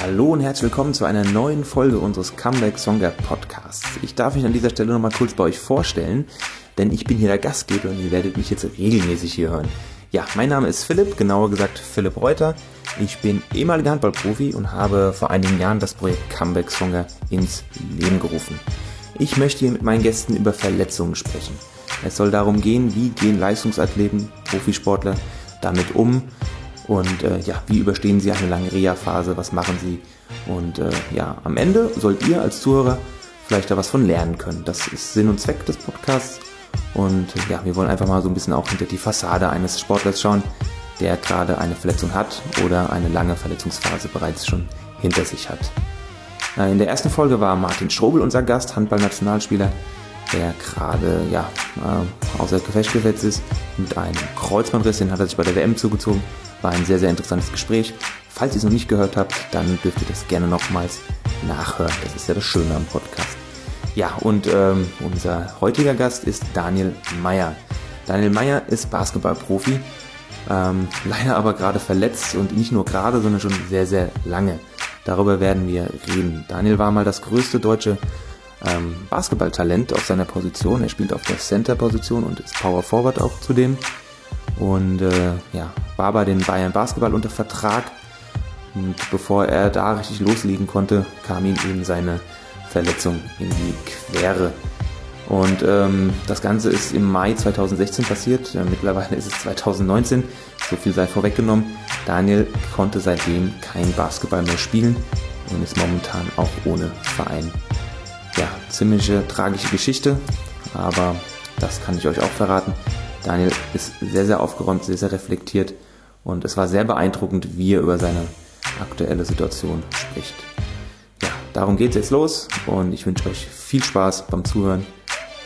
Hallo und herzlich willkommen zu einer neuen Folge unseres Comeback Songer Podcasts. Ich darf mich an dieser Stelle nochmal kurz bei euch vorstellen, denn ich bin hier der Gastgeber und ihr werdet mich jetzt regelmäßig hier hören. Ja, mein Name ist Philipp, genauer gesagt Philipp Reuter. Ich bin ehemaliger Handballprofi und habe vor einigen Jahren das Projekt Comeback Songer ins Leben gerufen. Ich möchte hier mit meinen Gästen über Verletzungen sprechen. Es soll darum gehen, wie gehen Leistungsathleten, Profisportler damit um und äh, ja, wie überstehen sie eine lange Reha-Phase, was machen sie und äh, ja, am Ende sollt ihr als Zuhörer vielleicht da was von lernen können. Das ist Sinn und Zweck des Podcasts und äh, ja, wir wollen einfach mal so ein bisschen auch hinter die Fassade eines Sportlers schauen, der gerade eine Verletzung hat oder eine lange Verletzungsphase bereits schon hinter sich hat. Äh, in der ersten Folge war Martin Strobel unser Gast, Handballnationalspieler, der gerade ja, äh, außer Gefecht gesetzt ist mit einem Kreuzbandriss, den hat er sich bei der WM zugezogen. War ein sehr, sehr interessantes Gespräch. Falls ihr es noch nicht gehört habt, dann dürft ihr das gerne nochmals nachhören. Das ist ja das Schöne am Podcast. Ja, und ähm, unser heutiger Gast ist Daniel Meyer. Daniel Meyer ist Basketballprofi, ähm, leider aber gerade verletzt und nicht nur gerade, sondern schon sehr, sehr lange. Darüber werden wir reden. Daniel war mal das größte deutsche ähm, Basketballtalent auf seiner Position. Er spielt auf der Center-Position und ist Power Forward auch zudem. Und äh, ja, war bei den Bayern Basketball unter Vertrag. Und bevor er da richtig loslegen konnte, kam ihm eben seine Verletzung in die Quere. Und ähm, das Ganze ist im Mai 2016 passiert. Äh, mittlerweile ist es 2019. So viel sei vorweggenommen. Daniel konnte seitdem kein Basketball mehr spielen und ist momentan auch ohne Verein ja, ziemliche tragische Geschichte, aber das kann ich euch auch verraten. Daniel ist sehr, sehr aufgeräumt, sehr, sehr reflektiert und es war sehr beeindruckend, wie er über seine aktuelle Situation spricht. Ja, darum geht's jetzt los und ich wünsche euch viel Spaß beim Zuhören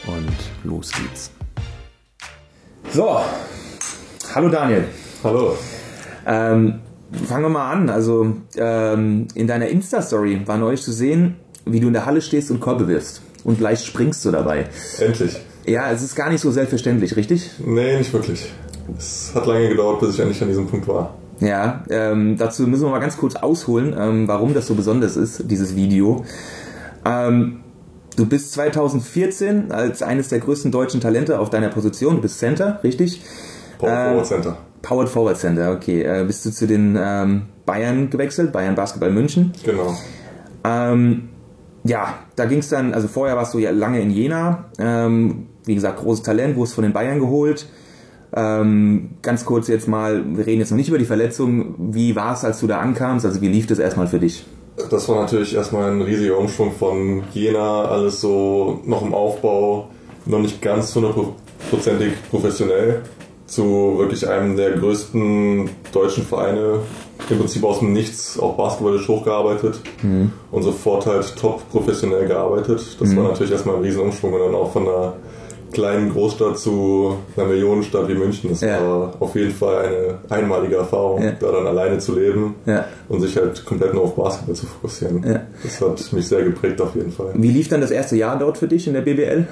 und los geht's. So, hallo Daniel. Hallo. Ähm, fangen wir mal an. Also ähm, in deiner Insta-Story war neulich zu sehen, wie du in der Halle stehst und Körbe wirfst. Und leicht springst du dabei. Endlich. Ja, es ist gar nicht so selbstverständlich, richtig? Nee, nicht wirklich. Es hat lange gedauert, bis ich endlich an diesem Punkt war. Ja, ähm, dazu müssen wir mal ganz kurz ausholen, ähm, warum das so besonders ist, dieses Video. Ähm, du bist 2014 als eines der größten deutschen Talente auf deiner Position, du bist Center, richtig? Power Ähm, Forward Center. Powered Forward Center, okay. Äh, bist du zu den ähm, Bayern gewechselt, Bayern Basketball München? Genau. Ähm, ja, da ging es dann, also vorher warst du ja lange in Jena, ähm, wie gesagt, großes Talent, wurdest von den Bayern geholt. Ähm, ganz kurz jetzt mal, wir reden jetzt noch nicht über die Verletzung. Wie war es, als du da ankamst? Also wie lief das erstmal für dich? Das war natürlich erstmal ein riesiger Umschwung von Jena, alles so noch im Aufbau, noch nicht ganz hundertprozentig professionell, zu wirklich einem der größten deutschen Vereine, im Prinzip aus dem Nichts, auch basketballisch hochgearbeitet und sofort halt top professionell gearbeitet. Das war natürlich erstmal ein riesen Umschwung und dann auch von einer kleinen Großstadt zu einer Millionenstadt wie München. Das Ja. war auf jeden Fall eine einmalige Erfahrung, Ja. da dann alleine zu leben Ja. und sich halt komplett nur auf Basketball zu fokussieren. Das hat mich sehr geprägt auf jeden Fall. Wie lief dann das erste Jahr dort für dich in der BBL?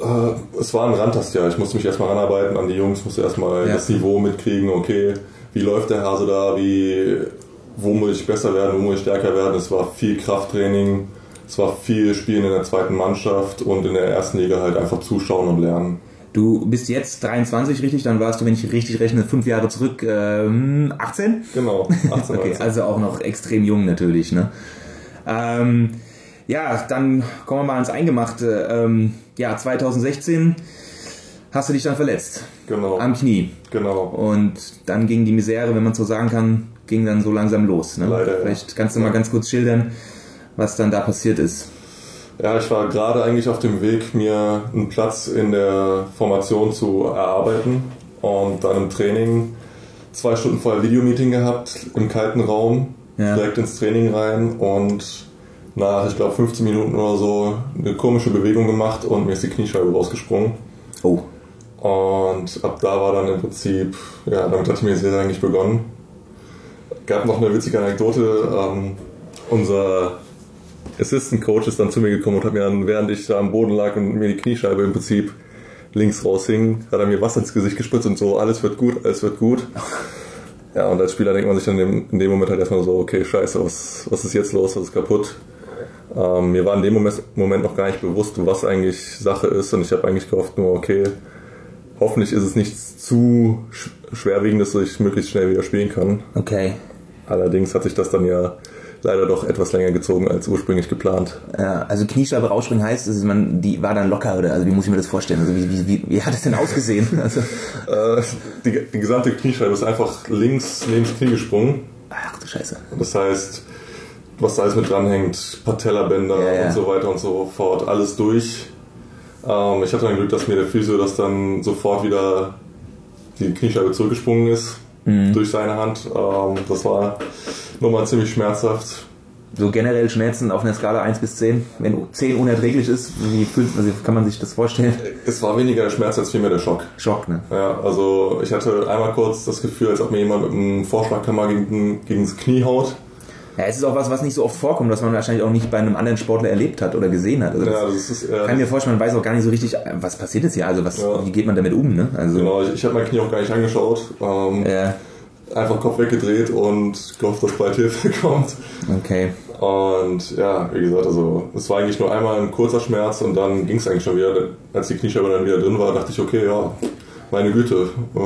Äh, es war ein Randtastjahr. Ich musste mich erstmal ranarbeiten an die Jungs, musste erstmal das Niveau mitkriegen, okay, wie läuft der Hase da, wie, wo muss ich besser werden, wo muss ich stärker werden. Es war viel Krafttraining, es war viel Spielen in der zweiten Mannschaft und in der ersten Liga halt einfach zuschauen und lernen. Du bist jetzt 23, richtig? Dann warst du, wenn ich richtig rechne, fünf Jahre zurück, ähm, 18? Genau, 18, Okay, 19. also auch noch extrem jung natürlich, ne? Ähm, ja, dann kommen wir mal ans Eingemachte. Ähm, ja, 2016 hast du dich dann verletzt. Genau, Am Knie. genau. Und dann ging die Misere, wenn man so sagen kann, ging dann so langsam los. Ne? Leider, ja. Vielleicht kannst du mal ganz kurz schildern, was dann da passiert ist. Ja, ich war gerade eigentlich auf dem Weg, mir einen Platz in der Formation zu erarbeiten und dann im Training zwei Stunden vorher Videomeeting gehabt im kalten Raum, Ja. direkt ins Training rein und nach, ich glaube, 15 Minuten oder so eine komische Bewegung gemacht und mir ist die Kniescheibe rausgesprungen. Oh. Und ab da war dann im Prinzip, ja, damit hat die Misere eigentlich begonnen. Gab noch eine witzige Anekdote. Ähm, unser Assistant Coach ist dann zu mir gekommen und hat mir dann, während ich da am Boden lag und mir die Kniescheibe im Prinzip links raushing, hat er mir Wasser ins Gesicht gespritzt und so, alles wird gut, alles wird gut. Ja, und als Spieler denkt man sich dann in dem, in dem Moment halt erstmal so, okay, scheiße, was, was ist jetzt los, was ist kaputt? Ähm, mir war in dem Moment noch gar nicht bewusst, was eigentlich Sache ist und ich habe eigentlich gehofft nur, okay, hoffentlich ist es nichts zu schwerwiegendes, dass ich möglichst schnell wieder spielen kann. Okay. Allerdings hat sich das dann ja leider doch etwas länger gezogen als ursprünglich geplant. Ja, also Kniescheibe rausspringen heißt, dass man, die war dann locker oder also wie muss ich mir das vorstellen? Also wie, wie, wie, wie hat es denn ausgesehen? Also äh, die, die gesamte Kniescheibe ist einfach links neben das Knie gesprungen. Ach du Scheiße. Das heißt, was da alles mit dranhängt, Patellabänder ja, ja. und so weiter und so fort, alles durch. Ähm, ich hatte dann Glück, dass mir der Physio das dann sofort wieder die Kniescheibe zurückgesprungen ist mhm. durch seine Hand. Ähm, das war nochmal ziemlich schmerzhaft. So generell Schmerzen auf einer Skala 1 bis 10, wenn 10 unerträglich ist, wie fühlt, also kann man sich das vorstellen? Es war weniger der Schmerz als vielmehr der Schock. Schock, ne? Ja, also ich hatte einmal kurz das Gefühl, als ob mir jemand mit einem Vorschlaghammer gegen, gegen das Knie haut. Ja, es ist auch was, was nicht so oft vorkommt, was man wahrscheinlich auch nicht bei einem anderen Sportler erlebt hat oder gesehen hat. Also ja, das ist, ja, kann mir vorstellen, man weiß auch gar nicht so richtig, was passiert jetzt hier, also was, ja. wie geht man damit um, ne? Also, genau, ich, ich habe mein Knie auch gar nicht angeschaut. Ähm, ja einfach Kopf weggedreht und gehofft, dass bald Hilfe kommt. Okay. Und ja, wie gesagt, also es war eigentlich nur einmal ein kurzer Schmerz und dann ging es eigentlich schon wieder. Als die Kniescheibe dann wieder drin war, dachte ich, okay, ja, meine Güte, äh,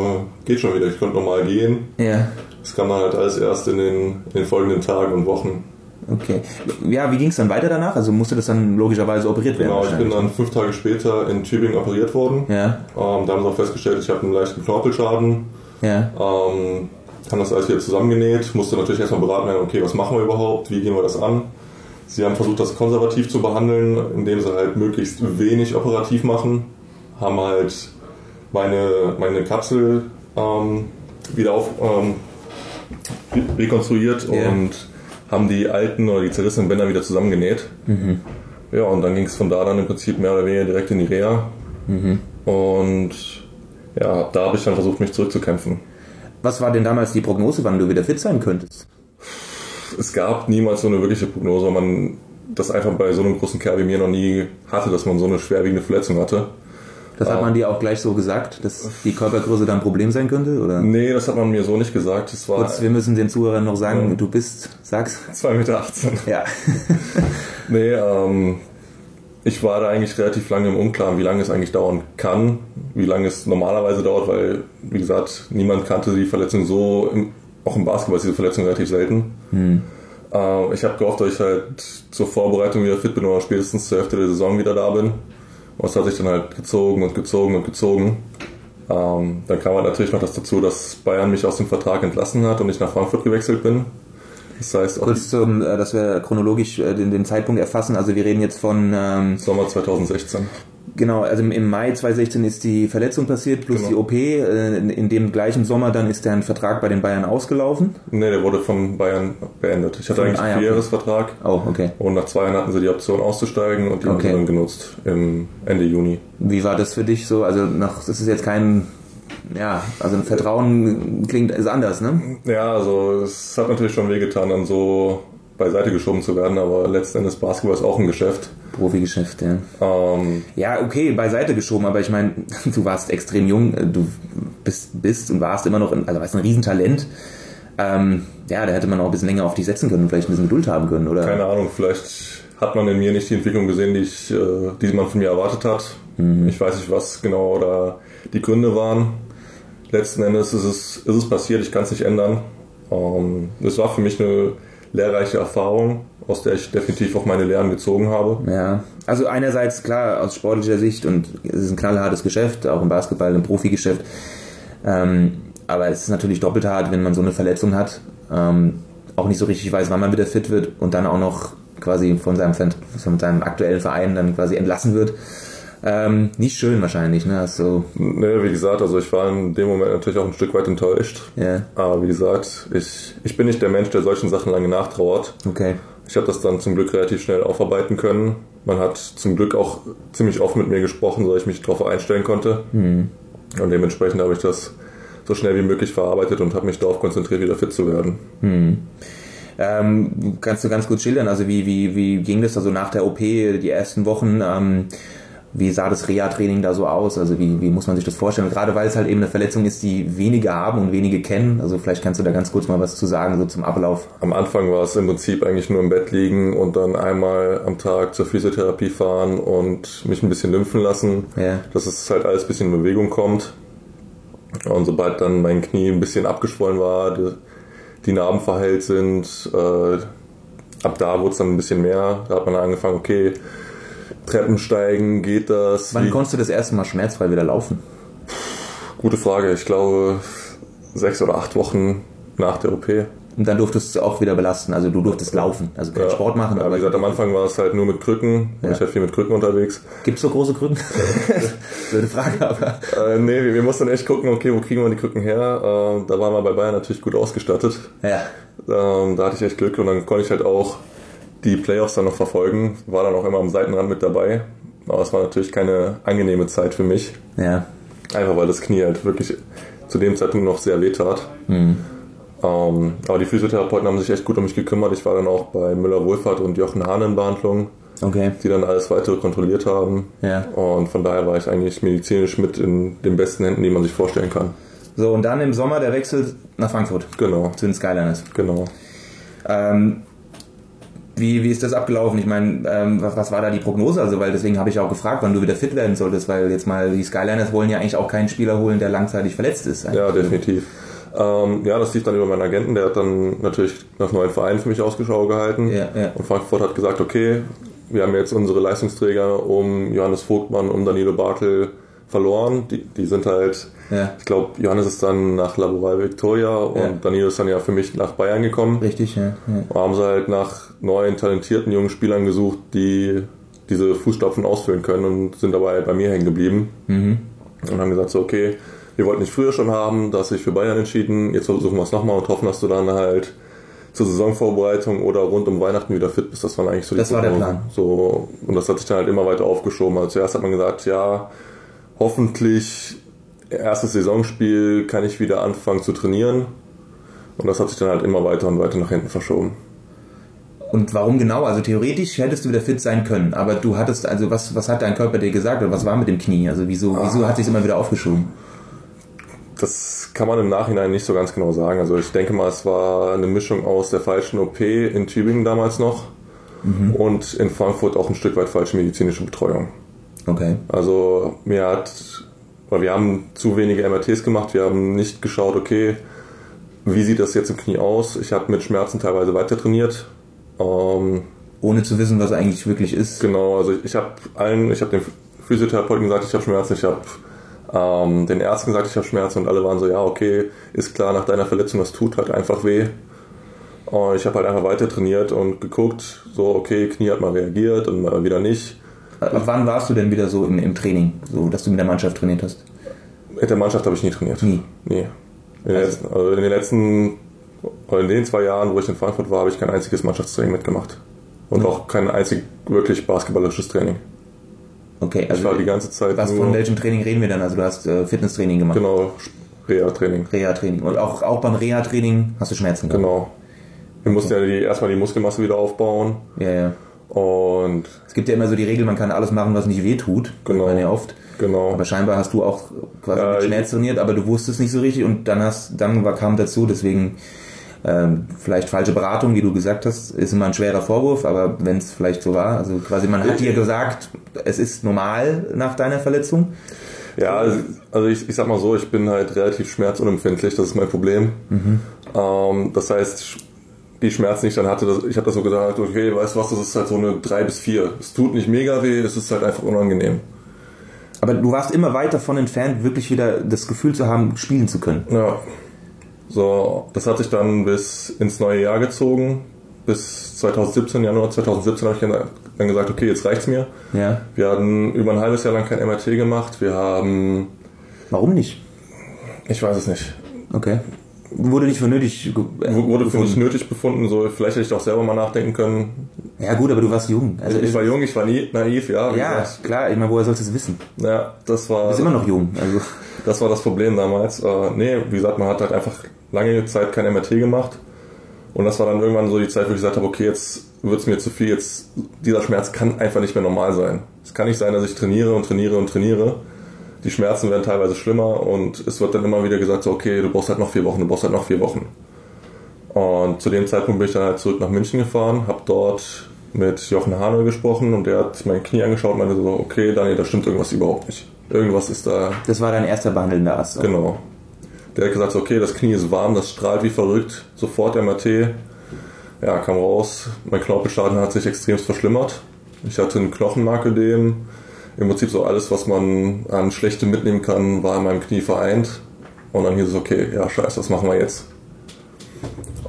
geht schon wieder. Ich konnte nochmal gehen. Ja. Das kam dann halt alles erst in den, in den folgenden Tagen und Wochen. Okay. Ja, wie ging es dann weiter danach? Also musste das dann logischerweise operiert werden? Genau, ich bin dann fünf Tage später in Tübingen operiert worden. Ja. Ähm, da haben sie auch festgestellt, ich habe einen leichten Knorpelschaden. Ja. Ähm, haben das alles wieder zusammengenäht, musste natürlich erstmal beraten werden, okay, was machen wir überhaupt, wie gehen wir das an. Sie haben versucht, das konservativ zu behandeln, indem sie halt möglichst wenig operativ machen, haben halt meine, meine Kapsel ähm, wieder auf, ähm, rekonstruiert yeah. und haben die alten oder die zerrissenen Bänder wieder zusammengenäht. Mhm. Ja, und dann ging es von da dann im Prinzip mehr oder weniger direkt in die Reha. Mhm. Und ja, da habe ich dann versucht, mich zurückzukämpfen. Was war denn damals die Prognose, wann du wieder fit sein könntest? Es gab niemals so eine wirkliche Prognose, weil man das einfach bei so einem großen Kerl wie mir noch nie hatte, dass man so eine schwerwiegende Verletzung hatte. Das hat man dir auch gleich so gesagt, dass die Körpergröße da ein Problem sein könnte? Oder? Nee, das hat man mir so nicht gesagt. Das war Kurz, wir müssen den Zuhörern noch sagen, ja. du bist, sag's. 2,18 Meter. Ja. nee, ähm, ich war da eigentlich relativ lange im Unklaren, wie lange es eigentlich dauern kann, wie lange es normalerweise dauert, weil, wie gesagt, niemand kannte die Verletzung so, im, auch im Basketball ist diese Verletzung relativ selten. Hm. Äh, ich habe gehofft, dass ich halt zur Vorbereitung wieder fit bin oder spätestens zur Hälfte der Saison wieder da bin. Und es hat sich dann halt gezogen und gezogen und gezogen. Ähm, dann kam halt natürlich noch das dazu, dass Bayern mich aus dem Vertrag entlassen hat und ich nach Frankfurt gewechselt bin. Das heißt Kurz zum, äh, dass wir chronologisch äh, den, den Zeitpunkt erfassen. Also wir reden jetzt von ähm, Sommer 2016. Genau, also im Mai 2016 ist die Verletzung passiert plus genau. die OP. Äh, in dem gleichen Sommer dann ist der Vertrag bei den Bayern ausgelaufen. Nee, der wurde von Bayern beendet. Ich hatte von, eigentlich einen ah, Vierjahresvertrag. Oh, okay. Und nach zwei Jahren hatten sie die Option auszusteigen und die okay. haben sie dann genutzt im Ende Juni. Wie war das für dich so? Also nach, das ist jetzt kein ja, also ein Vertrauen klingt ist anders, ne? Ja, also es hat natürlich schon wehgetan, dann so beiseite geschoben zu werden, aber letzten Endes Basketball ist auch ein Geschäft. Profigeschäft, ja. Ähm, ja, okay, beiseite geschoben, aber ich meine, du warst extrem jung, du bist, bist und warst immer noch, ein, also warst ein Riesentalent. Ähm, ja, da hätte man auch ein bisschen länger auf dich setzen können, vielleicht ein bisschen Geduld haben können, oder? Keine Ahnung, vielleicht hat man in mir nicht die Entwicklung gesehen, die, ich, äh, die man von mir erwartet hat. Mhm. Ich weiß nicht, was genau da die Gründe waren letzten Endes ist es, ist es passiert, ich kann es nicht ändern. Ähm, es war für mich eine lehrreiche Erfahrung, aus der ich definitiv auch meine Lehren gezogen habe. Ja, also einerseits klar aus sportlicher Sicht und es ist ein knallhartes Geschäft, auch im Basketball, im Profigeschäft. Ähm, aber es ist natürlich doppelt hart, wenn man so eine Verletzung hat, ähm, auch nicht so richtig weiß, wann man wieder fit wird und dann auch noch quasi von seinem, von seinem aktuellen Verein dann quasi entlassen wird. Ähm, nicht schön wahrscheinlich, ne? Also, ne, wie gesagt, also ich war in dem Moment natürlich auch ein Stück weit enttäuscht. Ja. Aber wie gesagt, ich, ich bin nicht der Mensch, der solchen Sachen lange nachtrauert. Okay. Ich habe das dann zum Glück relativ schnell aufarbeiten können. Man hat zum Glück auch ziemlich offen mit mir gesprochen, so ich mich darauf einstellen konnte. Mhm. Und dementsprechend habe ich das so schnell wie möglich verarbeitet und habe mich darauf konzentriert, wieder fit zu werden. Mhm. Ähm, kannst du ganz kurz schildern, also wie, wie, wie ging das also nach der OP, die ersten Wochen? Ähm, wie sah das Reha-Training da so aus? Also wie, wie muss man sich das vorstellen? Gerade weil es halt eben eine Verletzung ist, die wenige haben und wenige kennen. Also vielleicht kannst du da ganz kurz mal was zu sagen, so zum Ablauf. Am Anfang war es im Prinzip eigentlich nur im Bett liegen und dann einmal am Tag zur Physiotherapie fahren und mich ein bisschen lymphen lassen, Ja. dass es halt alles ein bisschen in Bewegung kommt. Und sobald dann mein Knie ein bisschen abgeschwollen war, die, die Narben verheilt sind, äh, ab da wurde es dann ein bisschen mehr. Da hat man angefangen, okay, Treppen steigen, geht das? Wann konntest du das erste Mal schmerzfrei wieder laufen? Gute Frage. Ich glaube, sechs oder acht Wochen nach der OP. Und dann durftest du auch wieder belasten. Also du durftest laufen. Also keinen Ja. Sport machen, Ja, aber wie gesagt, am Anfang war es halt nur mit Krücken. Ja. Ich war viel mit Krücken unterwegs. gibt's so große Krücken? Blöde Frage, aber. Äh, nee, wir, wir mussten echt gucken, okay, wo kriegen wir die Krücken her? Äh, da waren wir bei Bayern natürlich gut ausgestattet. Ja. Ähm, da hatte ich echt Glück und dann konnte ich halt auch die Playoffs dann noch verfolgen. War dann auch immer am Seitenrand mit dabei. Aber es war natürlich keine angenehme Zeit für mich. Ja. Einfach weil das Knie halt wirklich zu dem Zeitpunkt noch sehr weh tat. Mhm. Ähm, aber die Physiotherapeuten haben sich echt gut um mich gekümmert. Ich war dann auch bei Müller Wohlfahrt und Jochen Hahn in Behandlung, Okay. die dann alles weitere kontrolliert haben. Ja. Und von daher war ich eigentlich medizinisch mit in den besten Händen, die man sich vorstellen kann. So, und dann im Sommer der Wechsel nach Frankfurt Genau, zu den Skyliners. genau. Ähm, wie, wie ist das abgelaufen? Ich meine, ähm, was, was war da die Prognose? Also, weil deswegen habe ich auch gefragt, wann du wieder fit werden solltest, weil jetzt mal die Skyliners wollen ja eigentlich auch keinen Spieler holen, der langzeitig verletzt ist. Ja, definitiv. Ähm, ja, das lief dann über meinen Agenten, der hat dann natürlich nach neuen Vereinen für mich Ausgeschau gehalten. Ja, ja. Und Frankfurt hat gesagt, okay, wir haben jetzt unsere Leistungsträger um Johannes Vogtmann, um Danilo Bartel verloren. Die, die sind halt, Ja. ich glaube, Johannes ist dann nach Laboral Victoria und. Danilo ist dann ja für mich nach Bayern gekommen. Richtig, ja. Da haben sie halt nach neuen, talentierten jungen Spielern gesucht, die diese Fußstapfen ausfüllen können und sind dabei bei mir hängen geblieben. Mhm. Und haben gesagt, so, okay, wir wollten nicht früher schon haben, da hast du dich für Bayern entschieden, jetzt versuchen wir es nochmal und hoffen, dass du dann halt zur Saisonvorbereitung oder rund um Weihnachten wieder fit bist. Das waren eigentlich so die Das war der. Plan. So, und das hat sich dann halt immer weiter aufgeschoben. Also zuerst hat man gesagt, ja, hoffentlich erstes Saisonspiel kann ich wieder anfangen zu trainieren. Und das hat sich dann halt immer weiter und weiter nach hinten verschoben. Und warum genau? Also theoretisch hättest du wieder fit sein können, aber du hattest, also was, was hat dein Körper dir gesagt oder was war mit dem Knie? Also wieso, wieso hat sich immer wieder aufgeschoben? Das kann man im Nachhinein nicht so ganz genau sagen. Also ich denke mal, es war eine Mischung aus der falschen OP in Tübingen damals noch und in Frankfurt auch ein Stück weit falsche medizinische Betreuung. Okay. Also mir hat, oder wir haben zu wenige MRTs gemacht, wir haben nicht geschaut, okay, wie sieht das jetzt im Knie aus? Ich habe mit Schmerzen teilweise weiter trainiert. Ähm, Ohne zu wissen, was eigentlich wirklich ist. Genau, also ich habe allen, ich habe dem Physiotherapeuten gesagt, ich habe Schmerzen, ich habe ähm, den Ärzten gesagt, ich habe Schmerzen und alle waren so, ja, okay, ist klar, nach deiner Verletzung, das tut halt einfach weh. Und ich habe halt einfach weiter trainiert und geguckt, so, okay, Knie hat mal reagiert und mal wieder nicht. Ab wann warst du denn wieder so im, im Training, so dass du mit der Mannschaft trainiert hast? Mit der Mannschaft habe ich nie trainiert. Nie. Nie. In den, letzten, also in den letzten, oder in den zwei Jahren, wo ich in Frankfurt war, habe ich kein einziges Mannschaftstraining mitgemacht. Und Mhm. auch kein einzig wirklich basketballisches Training. Okay, Ich also war die ganze Zeit was von welchem Training reden wir dann? Also du hast äh, Fitnesstraining gemacht, genau, Reha-Training. Reha-Training und auch, auch beim Reha-Training hast du Schmerzen gehabt? Genau. Wir mussten ja die, erstmal die Muskelmasse wieder aufbauen Ja, ja. und Es gibt ja immer so die Regel, man kann alles machen, was nicht weh tut. Genau. Man ja oft. genau. Aber scheinbar hast du auch quasi ich- Schmerz trainiert, aber du wusstest nicht so richtig und dann hast, dann kam dazu, deswegen ähm, vielleicht falsche Beratung, wie du gesagt hast, ist immer ein schwerer Vorwurf, aber wenn es vielleicht so war, also quasi man hat dir gesagt, es ist normal nach deiner Verletzung. Ja, also- also ich, ich sag mal so, ich bin halt relativ schmerzunempfindlich, das ist mein Problem. Ähm, das heißt, die Schmerzen, die ich dann hatte, das, ich habe das so gesagt, okay, weißt du was, das ist halt so eine 3 bis 4. Es tut nicht mega weh, es ist halt einfach unangenehm. Aber du warst immer weit davon entfernt, wirklich wieder das Gefühl zu haben, spielen zu können. Ja. So, das hat sich dann bis ins neue Jahr gezogen. Bis 2017, Januar 2017 habe ich dann- gesagt, okay, jetzt reicht's mir. Ja. Wir hatten über ein halbes Jahr lang kein MRT gemacht. Wir haben, Warum nicht? ich weiß es nicht, Okay. Wurde nicht für nötig. äh, wurde für mich gefunden. nötig befunden. So, vielleicht hätte ich auch selber mal nachdenken können. Ja gut, aber du warst jung. Also ich war jung, ich war nie, naiv, ja. Ja, gesagt. klar, ich meine, woher sollst du es wissen? ja, das war, Du bist immer noch jung. Also das war das Problem damals. Äh, nee, wie gesagt, man hat halt einfach lange Zeit kein MRT gemacht. Und das war dann irgendwann so die Zeit, wo ich gesagt habe, okay, jetzt wird es mir zu viel, jetzt dieser Schmerz kann einfach nicht mehr normal sein. Es kann nicht sein, dass ich trainiere und trainiere und trainiere. Die Schmerzen werden teilweise schlimmer und es wird dann immer wieder gesagt, so, okay, du brauchst halt noch vier Wochen, du brauchst halt noch vier Wochen. Und zu dem Zeitpunkt bin ich dann halt zurück nach München gefahren, habe dort mit Jochen Hane gesprochen und der hat mein Knie angeschaut und meinte so, okay, Daniel, da stimmt irgendwas überhaupt nicht. Irgendwas ist da. Das war dein erster behandelnder Arzt. Genau. Der hat gesagt, okay, das Knie ist warm, das strahlt wie verrückt, sofort MRT. Ja, kam raus, mein Knorpelschaden hat sich extremst verschlimmert. Ich hatte ein Knochenmakelödem. Im Prinzip so alles, was man an Schlechtem mitnehmen kann, war in meinem Knie vereint. Und dann hieß es, okay, ja, scheiße, was machen wir jetzt?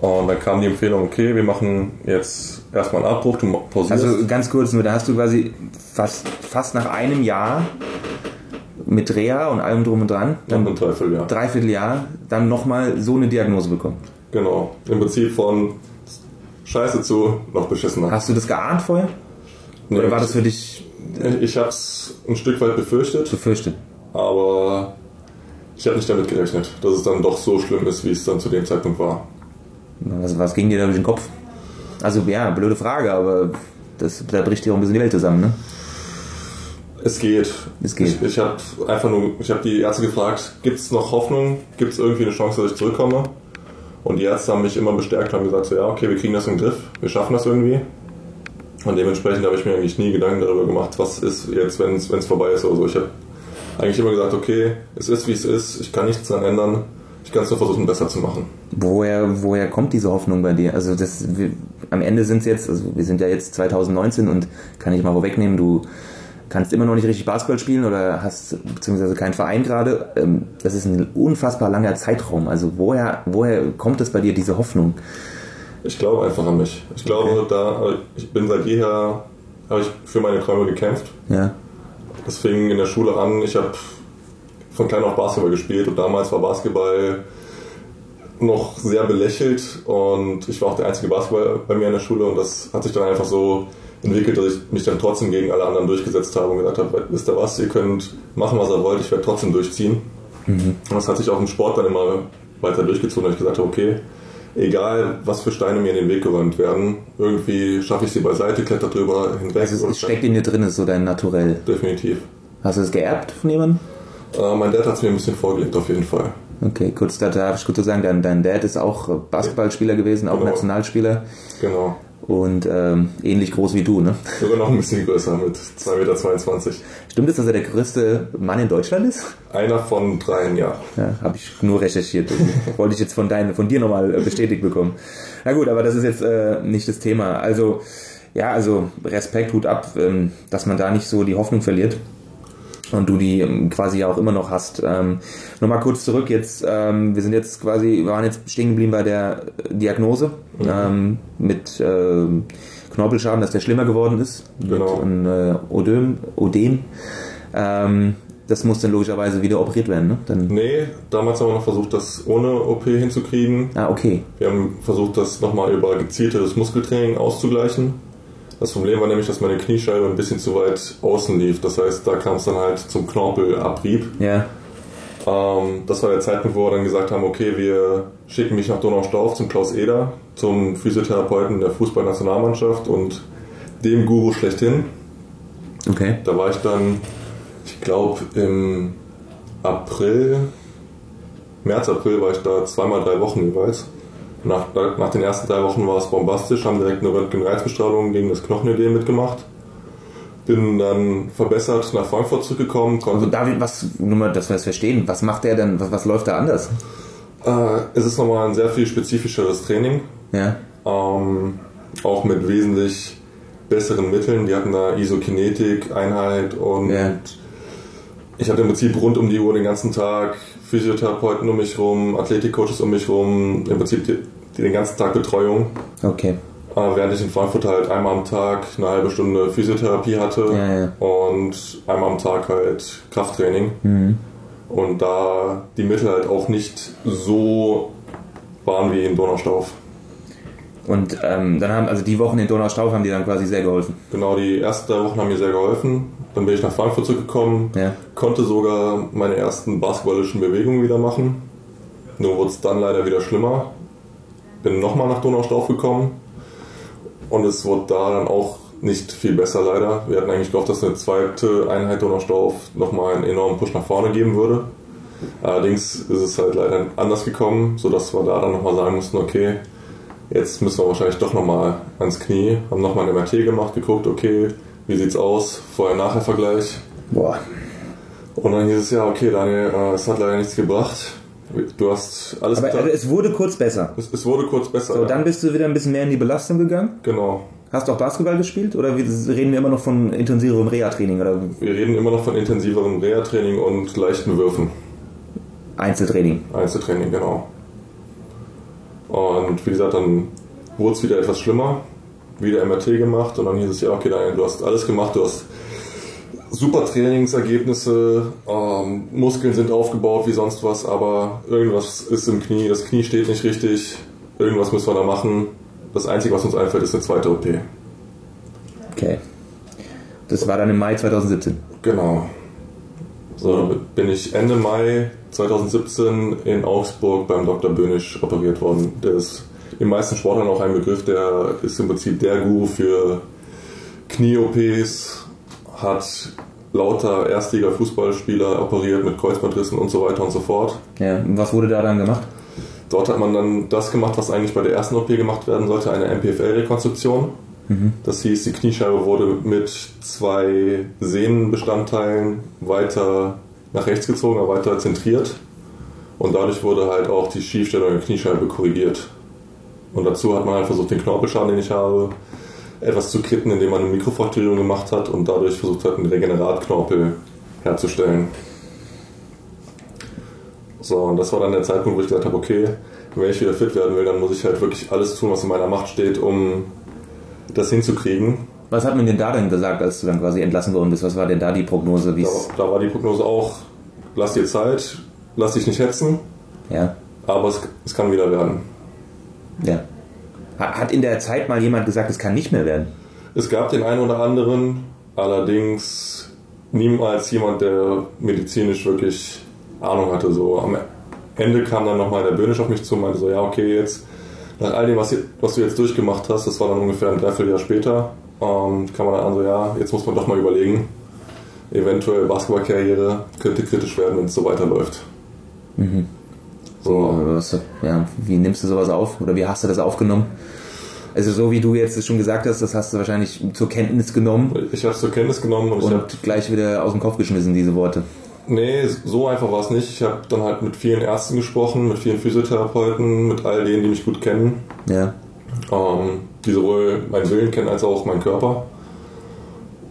Und dann kam die Empfehlung, okay, wir machen jetzt erstmal einen Abbruch, du pausierst. Also ganz kurz nur, da hast du quasi fast, fast nach einem Jahr mit Reha und allem drum und dran, dann ein Dreivierteljahr. Dreivierteljahr, dann nochmal so eine Diagnose bekommen. Genau. Im Prinzip von Scheiße zu noch beschissener. Hast du das geahnt vorher? Nee, Oder war das für dich Ich habe es ein Stück weit befürchtet, befürchtet? aber ich habe nicht damit gerechnet, dass es dann doch so schlimm ist, wie es dann zu dem Zeitpunkt war. Was, was ging dir da durch den Kopf? Also ja, blöde Frage, aber das, da bricht dir auch ein bisschen die Welt zusammen, ne? Es geht. Es geht. Ich, ich habe einfach nur, ich habe die Ärzte gefragt, gibt es noch Hoffnung? Gibt es irgendwie eine Chance, dass ich zurückkomme? Und die Ärzte haben mich immer bestärkt und haben gesagt, so, ja, okay, wir kriegen das in den Griff, wir schaffen das irgendwie. Und dementsprechend habe ich mir eigentlich nie Gedanken darüber gemacht, was ist jetzt, wenn es vorbei ist oder so. Ich habe eigentlich immer gesagt, okay, es ist wie es ist, ich kann nichts daran ändern, ich kann es nur versuchen, besser zu machen. Woher, woher kommt diese Hoffnung bei dir? Also das, wir, am Ende sind es jetzt, also wir sind ja jetzt 2019 und kann ich mal vorwegnehmen, du kannst immer noch nicht richtig Basketball spielen oder hast beziehungsweise keinen Verein gerade. Ähm, Das ist ein unfassbar langer Zeitraum. Also woher, woher kommt es bei dir, diese Hoffnung? Ich glaube einfach an mich. Ich glaube, Okay. da, ich bin seit jeher, habe ich für meine Träume gekämpft. Ja. Das fing in der Schule an. Ich habe von klein auf Basketball gespielt und damals war Basketball noch sehr belächelt und ich war auch der einzige Basketball bei mir in der Schule und das hat sich dann einfach so entwickelt, dass ich mich dann trotzdem gegen alle anderen durchgesetzt habe und gesagt habe, wisst ihr was, ihr könnt machen, was ihr wollt, ich werde trotzdem durchziehen. Und das hat sich auch im Sport dann immer weiter durchgezogen, dass ich gesagt habe, okay, egal was für Steine mir in den Weg geräumt werden, irgendwie schaffe ich sie beiseite, kletter drüber hinweg. Also es, steckt in dir drin, ist so dein Naturell. Definitiv. Hast du es geerbt von jemandem? Äh, mein Dad hat es mir ein bisschen vorgelegt, auf jeden Fall. Okay, kurz, da darf ich kurz so sagen, dein, dein Dad ist auch Basketballspieler gewesen, auch Genau. Nationalspieler Genau. Und ähm, ähnlich groß wie du, ne? Sogar noch ein bisschen größer mit 2,22 Meter. Stimmt es, dass er der größte Mann in Deutschland ist? Einer von dreien, ja. Ja, habe ich nur recherchiert. Wollte ich jetzt von, dein, von dir nochmal äh, bestätigt bekommen. Na gut, aber das ist jetzt äh, nicht das Thema. Also, ja, also Respekt, Hut ab, ähm, dass man da nicht so die Hoffnung verliert. Und du die ähm, quasi auch immer noch hast. Ähm, Nochmal kurz zurück, jetzt, ähm, wir sind jetzt quasi, wir waren jetzt stehen geblieben bei der Diagnose ähm, mit ähm, Knorpelschaden, dass der schlimmer geworden ist. Genau. Mit einem äh, Ödem. Ödem. Ähm, das muss dann logischerweise wieder operiert werden, ne? Dann, Nee, damals haben wir noch versucht, das ohne OP hinzukriegen. ah, okay. Wir haben versucht, das nochmal über gezieltes Muskeltraining auszugleichen. Das Problem war nämlich, dass meine Kniescheibe ein bisschen zu weit außen lief. Das heißt, da kam es dann halt zum Knorpelabrieb. Ja. Ähm, das war der Zeitpunkt, wo wir dann gesagt haben, okay, wir schicken mich nach Donaustauf zum Klaus Eder, zum Physiotherapeuten der Fußballnationalmannschaft und dem Guru schlechthin. Okay. Da war ich dann, ich glaube, im April, März, April war ich da zweimal drei Wochen jeweils. Nach, nach den ersten drei Wochen war es bombastisch, haben direkt eine Röntgenreizbestrahlung gegen das Knochenödem mitgemacht. Bin dann verbessert nach Frankfurt zurückgekommen, Also David, was, nur mal, dass wir es verstehen, was macht der denn, was, was läuft da anders? Äh, es ist nochmal ein sehr viel spezifischeres Training, Ja. ähm, auch mit wesentlich besseren Mitteln. Die hatten da Isokinetik, Einheit und Ja. ich hatte im Prinzip rund um die Uhr den ganzen Tag Physiotherapeuten um mich rum, Athletikcoaches um mich rum, im Prinzip den ganzen Tag Betreuung. Okay. Äh, während ich in Frankfurt halt einmal am Tag eine halbe Stunde Physiotherapie hatte Ja, ja. und einmal am Tag halt Krafttraining. Mhm. Und da die Mittel halt auch nicht so waren wie in Donaustauf. Und ähm, dann haben, also die Wochen in Donaustauf haben die dann quasi sehr geholfen. Genau, die ersten drei Wochen haben mir sehr geholfen. Dann bin ich nach Frankfurt zurückgekommen, Ja. konnte sogar meine ersten basketballischen Bewegungen wieder machen. Nur wurde es dann leider wieder schlimmer. Bin nochmal nach Donaustauf gekommen und es wurde da dann auch nicht viel besser leider. Wir hatten eigentlich gehofft, dass eine zweite Einheit Donaustauf nochmal einen enormen Push nach vorne geben würde. Allerdings ist es halt leider anders gekommen, sodass wir da dann nochmal sagen mussten, okay, jetzt müssen wir wahrscheinlich doch nochmal ans Knie, haben nochmal ein MRT gemacht, geguckt, okay, wie sieht's aus, Vorher-Nachher-Vergleich. Boah. Und dann hieß es ja, okay, Daniel, äh, es hat leider nichts gebracht. Du hast alles Aber getan. es wurde kurz besser. Es, es wurde kurz besser. So, ja. dann bist du wieder ein bisschen mehr in die Belastung gegangen. Genau. Hast du auch Basketball gespielt oder reden wir immer noch von intensiverem Reha-Training Wir reden immer noch von intensiverem Reha-Training und leichten Würfen. Einzeltraining? Einzeltraining, genau. Und wie gesagt, dann wurde es wieder etwas schlimmer. Wieder MRT gemacht und dann hieß es ja, okay, Daniel, du hast alles gemacht, du hast super Trainingsergebnisse, ähm, Muskeln sind aufgebaut wie sonst was, aber irgendwas ist im Knie, das Knie steht nicht richtig, irgendwas müssen wir da machen. Das Einzige, was uns einfällt, ist eine zweite OP. Okay. Das war dann im Mai 2017. Genau. So bin ich Ende Mai 2017 in Augsburg beim Dr. Böhnisch operiert worden. Der ist den meisten Sportlern auch ein Begriff, der ist im Prinzip der Guru für Knie-OPs, hat lauter Erstliga-Fußballspieler operiert mit Kreuzbandrissen und so weiter und so fort. Ja. und Was wurde da dann gemacht? Dort hat man dann das gemacht, was eigentlich bei der ersten OP gemacht werden sollte, eine MPFL-Rekonstruktion. Das hieß, die Kniescheibe wurde mit zwei Sehnenbestandteilen weiter nach rechts gezogen, weiter zentriert. Und dadurch wurde halt auch die Schiefstellung der Kniescheibe korrigiert. Und dazu hat man halt versucht, den Knorpelschaden, den ich habe, etwas zu kitten, indem man eine Mikrofrakturierung gemacht hat und dadurch versucht hat, einen Regeneratknorpel herzustellen. So, und das war dann der Zeitpunkt, wo ich gesagt habe, okay, wenn ich wieder fit werden will, dann muss ich halt wirklich alles tun, was in meiner Macht steht, um das hinzukriegen. Was hat man denn da denn gesagt, als du dann quasi entlassen worden bist? Was war denn da die Prognose? Da, da war die Prognose auch, lass dir Zeit, lass dich nicht hetzen, ja, aber es, es kann wieder werden. ja. Hat in der Zeit mal jemand gesagt, es kann nicht mehr werden? Es gab den einen oder anderen, allerdings niemals jemand, der medizinisch wirklich Ahnung hatte. So am Ende kam dann nochmal der Böhnisch auf mich zu und meinte so, ja okay, jetzt nach all dem, was, was du jetzt durchgemacht hast, das war dann ungefähr ein Dreivierteljahr später, ähm, kann man dann an so, ja, jetzt muss man doch mal überlegen, eventuell Basketballkarriere könnte kritisch werden, wenn es so weiterläuft. So, Was, ja, wie nimmst du sowas auf? Oder wie hast du das aufgenommen? Also so wie du jetzt schon gesagt hast, das hast du wahrscheinlich zur Kenntnis genommen ich habe es zur Kenntnis genommen und, und gleich wieder aus dem Kopf geschmissen, diese Worte. Nee, so einfach war es nicht. Ich habe dann halt mit vielen Ärzten gesprochen, mit vielen Physiotherapeuten, mit all denen, die mich gut kennen, Ja. ähm, die sowohl meinen Willen kennen als auch meinen Körper.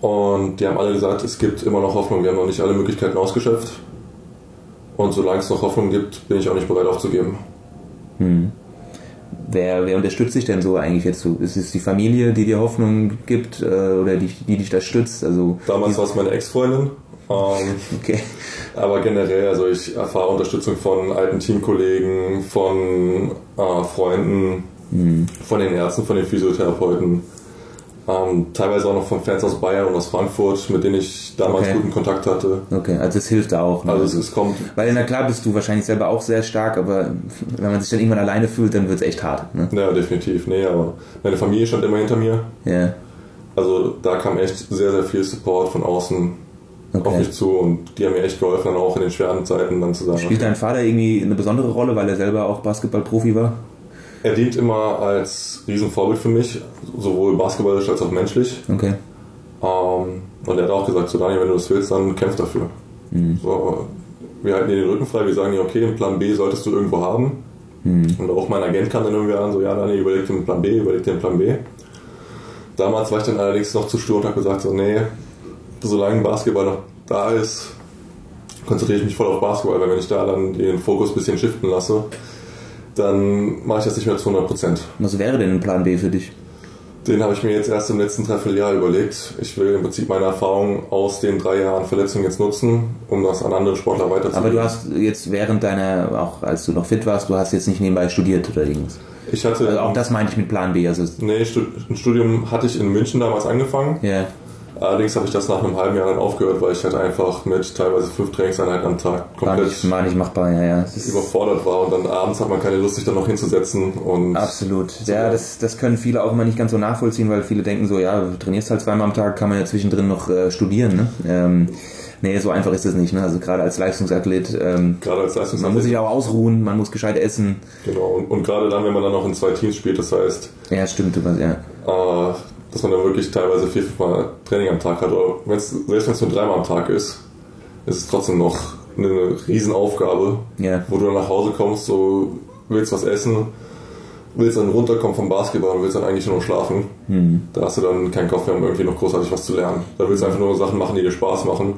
Und die haben alle gesagt, es gibt immer noch Hoffnung, wir haben noch nicht alle Möglichkeiten ausgeschöpft. Und solange es noch Hoffnung gibt, bin ich auch nicht bereit aufzugeben. Wer, wer unterstützt dich denn so eigentlich jetzt so? Ist es die Familie, die dir Hoffnung gibt äh, oder die, die dich da stützt? Also, Damals war es meine Ex-Freundin. Ähm, okay. Aber generell, also ich erfahre Unterstützung von alten Teamkollegen, von äh, Freunden, von den Ärzten, von den Physiotherapeuten, ähm, teilweise auch noch von Fans aus Bayern und aus Frankfurt, mit denen ich damals Okay. guten Kontakt hatte. Okay, also es hilft da auch. Ne? Also es, es kommt, Weil na klar bist du wahrscheinlich selber auch sehr stark, aber wenn man sich dann irgendwann alleine fühlt, dann wird es echt hart. Ne? ja definitiv, nee, aber meine Familie stand immer hinter mir. Ja. Also da kam echt sehr, sehr viel Support von außen auf Okay. mich zu und die haben mir echt geholfen, dann auch in den schweren Zeiten dann zu sagen, Spielt dein Vater irgendwie eine besondere Rolle, weil er selber auch Basketballprofi war? Er dient immer als Riesenvorbild für mich, sowohl basketballisch als auch menschlich. Okay. Ähm, und er hat auch gesagt, so Daniel, wenn du das willst, dann kämpf dafür. So, wir halten dir den Rücken frei, wir sagen dir, okay, einen Plan B solltest du irgendwo haben. Und auch mein Agent kam dann irgendwie an, so ja Daniel, überleg dir einen Plan B, überleg dir einen Plan B. Damals war ich dann allerdings noch zu stur und habe gesagt, so nee, solange Basketball noch da ist, konzentriere ich mich voll auf Basketball, weil wenn ich da dann den Fokus ein bisschen shiften lasse, dann mache ich das nicht mehr zu 100 Prozent. Was wäre denn ein Plan B für dich? Den habe ich mir jetzt erst im letzten Dreivierteljahr überlegt. Ich will im Prinzip meine Erfahrung aus den drei Jahren Verletzung jetzt nutzen, um das an andere Sportler weiterzugeben. Aber du hast jetzt während deiner, auch als du noch fit warst, du hast jetzt nicht nebenbei studiert oder irgendwas. ich hatte Also auch das meinte ich mit Plan B. Also nee, ein Studium hatte ich in München damals angefangen. ja, Allerdings habe ich das nach einem halben Jahr dann aufgehört, weil ich halt einfach mit teilweise fünf Trainingseinheiten am Tag War komplett nicht, war nicht machbar, ja, ja. Überfordert war und dann abends hat man keine Lust, sich dann noch hinzusetzen und absolut. Ja, das, das können viele auch immer nicht ganz so nachvollziehen, weil viele denken so, ja, du trainierst halt zweimal am Tag, kann man ja zwischendrin noch äh, studieren, ne? Ähm, nee, so einfach ist es nicht, ne? Also gerade als Leistungsathlet, ähm, gerade als man muss Leistungsathlet, sich auch ausruhen, man muss gescheit essen. genau, und, und gerade dann, wenn man dann noch in zwei Teams spielt, das heißt, Ja, stimmt, du ja. äh, dass man dann wirklich teilweise vier, fünf Mal Training am Tag hat, oder wenn's, selbst wenn es nur dreimal am Tag ist, ist es trotzdem noch eine Riesenaufgabe, Ja. wo du dann nach Hause kommst, so willst was essen, willst dann runterkommen vom Basketball und willst dann eigentlich nur noch schlafen. Hm. Da hast du dann keinen Kopf mehr, um irgendwie noch großartig was zu lernen. Da willst du einfach nur Sachen machen, die dir Spaß machen,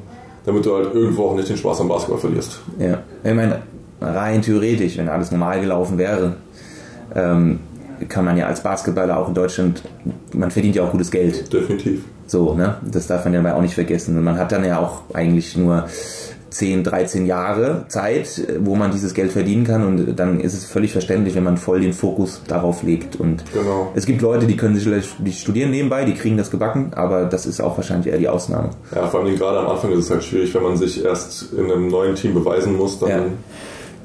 damit du halt irgendwo auch nicht den Spaß am Basketball verlierst. Ja, ich meine, rein theoretisch, wenn alles normal gelaufen wäre, ähm, kann man ja als Basketballer auch in Deutschland, man verdient ja auch gutes Geld. Definitiv. So, ne? Das darf man ja auch nicht vergessen. Und man hat dann ja auch eigentlich nur 10, 13 Jahre Zeit, wo man dieses Geld verdienen kann und dann ist es völlig verständlich, wenn man voll den Fokus darauf legt. Und Genau. es gibt Leute, die können sich vielleicht die studieren nebenbei, die kriegen das gebacken, aber das ist auch wahrscheinlich eher die Ausnahme. Ja, vor allem gerade am Anfang ist es halt schwierig, wenn man sich erst in einem neuen Team beweisen muss, dann Ja.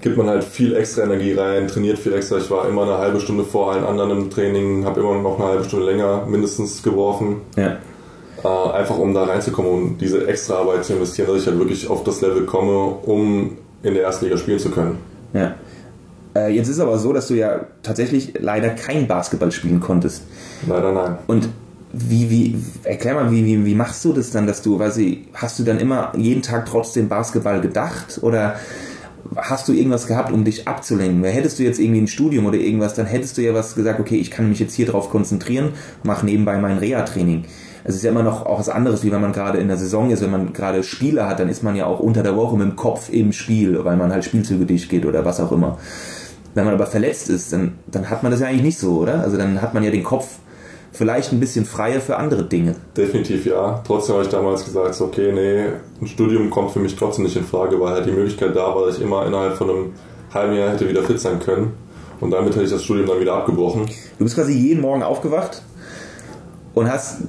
Gibt man halt viel extra Energie rein, trainiert viel extra. Ich war immer eine halbe Stunde vor allen anderen im Training, habe immer noch eine halbe Stunde länger mindestens geworfen, Ja. äh, einfach um da reinzukommen und diese extra Arbeit zu investieren, dass ich halt wirklich auf das Level komme, um in der ersten Liga spielen zu können. Ja. Äh, jetzt ist aber so, dass du ja tatsächlich leider kein Basketball spielen konntest. Leider nein. Und wie, wie, erklär mal, wie, wie, wie machst du das dann, dass du, weiß ich, hast du dann immer jeden Tag trotzdem Basketball gedacht oder hast du irgendwas gehabt, um dich abzulenken? Weil hättest du jetzt irgendwie ein Studium oder irgendwas, dann hättest du ja was gesagt, okay, ich kann mich jetzt hier drauf konzentrieren, mach nebenbei mein Reha-Training. Es ist ja immer noch auch was anderes, wie wenn man gerade in der Saison ist, wenn man gerade Spiele hat, dann ist man ja auch unter der Woche mit dem Kopf im Spiel, weil man halt Spielzüge durchgeht oder was auch immer. Wenn man aber verletzt ist, dann, dann hat man das ja eigentlich nicht so, oder? Also dann hat man ja den Kopf vielleicht ein bisschen freier für andere Dinge. Definitiv ja. Trotzdem habe ich damals gesagt, so, okay, nee, ein Studium kommt für mich trotzdem nicht in Frage, weil halt die Möglichkeit da war, dass ich immer innerhalb von einem halben Jahr hätte wieder fit sein können. Und damit hätte ich das Studium dann wieder abgebrochen. Du bist quasi jeden Morgen aufgewacht und hast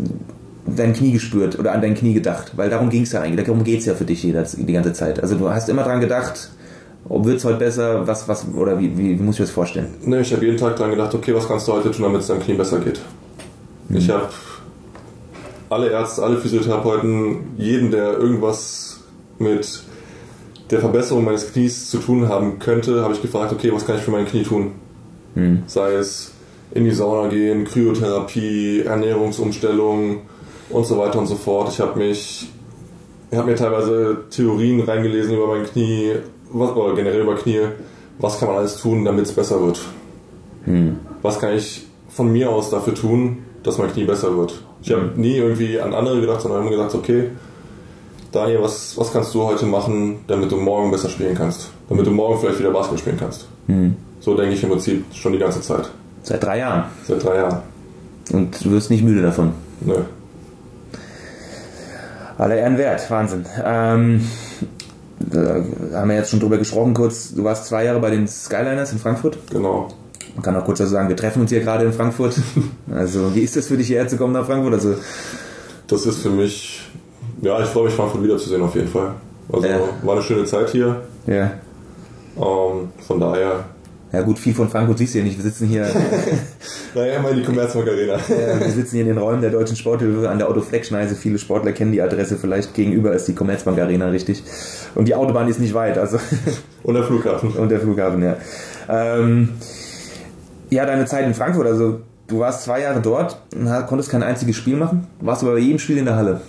dein Knie gespürt oder an dein Knie gedacht, weil darum ging es ja eigentlich, darum geht es ja für dich die ganze Zeit. Also du hast immer dran gedacht, wird es heute besser, was, was, oder wie, wie, wie muss ich mir das vorstellen? Nee, ich habe jeden Tag dran gedacht, okay, was kannst du heute tun, damit es deinem Knie besser geht. Ich habe alle Ärzte, alle Physiotherapeuten, jeden, der irgendwas mit der Verbesserung meines Knies zu tun haben könnte, habe ich gefragt, okay, was kann ich für mein Knie tun? Sei es in die Sauna gehen, Kryotherapie, Ernährungsumstellung und so weiter und so fort. Ich habe mich, ich habe mir teilweise Theorien reingelesen über mein Knie, was, oder generell über Knie. Was kann man alles tun, damit es besser wird? Was kann ich von mir aus dafür tun, dass mein Knie besser wird? Ich habe nie irgendwie an andere gedacht, sondern immer gesagt, okay, Daniel, was, was kannst du heute machen, damit du morgen besser spielen kannst? Damit du morgen vielleicht wieder Basketball spielen kannst. So denke ich im Prinzip schon die ganze Zeit. Seit drei Jahren. Seit drei Jahren. Und du wirst nicht müde davon. Nö. Aller Ehren wert, Wahnsinn. Ähm, da haben wir jetzt schon drüber gesprochen kurz. Du warst zwei Jahre bei den Skyliners in Frankfurt. Genau. Man kann auch kurz dazu sagen, wir treffen uns hier gerade in Frankfurt. Also, wie ist das für dich hierher zu kommen nach Frankfurt? Also, Das ist für mich, ja, ich freue mich, Frankfurt wiederzusehen auf jeden Fall. Also Ja. war eine schöne Zeit hier. ja. Ähm, von daher, Ja gut, viel von Frankfurt siehst du ja nicht. Wir sitzen hier, naja, immer in die Commerzbank Arena. äh, wir sitzen hier in den Räumen der Deutschen Sporthilfe an der Otto-Fleck-Schneise. Viele Sportler kennen die Adresse vielleicht gegenüber ist die Commerzbank Arena, richtig. Und die Autobahn ist nicht weit, also Und der Flughafen. und der Flughafen, ja. Ähm, ja, deine Zeit in Frankfurt, also du warst zwei Jahre dort und konntest kein einziges Spiel machen. Warst du bei jedem Spiel in der Halle?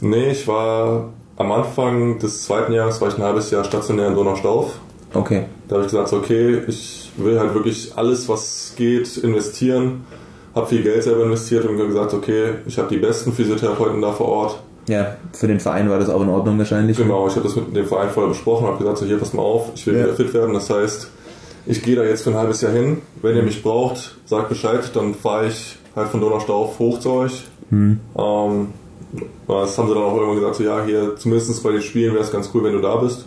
Nee, ich war am Anfang des zweiten Jahres, war ich ein halbes Jahr stationär in Donaustauf. Okay. Da habe ich gesagt, okay, ich will halt wirklich alles, was geht, investieren. Habe viel Geld selber investiert und gesagt, okay, ich habe die besten Physiotherapeuten da vor Ort. Ja, für den Verein war das auch in Ordnung wahrscheinlich. Genau, ich habe das mit dem Verein vorher besprochen, habe gesagt, so, hier, pass mal auf, ich will Ja. wieder fit werden. Das heißt, ich gehe da jetzt für ein halbes Jahr hin. Wenn ihr mich braucht, sagt Bescheid, dann fahre ich halt von Donaustauf hoch zu euch. Ähm, das haben sie dann auch irgendwann gesagt, so, ja, hier, zumindest bei den Spielen wäre es ganz cool, wenn du da bist.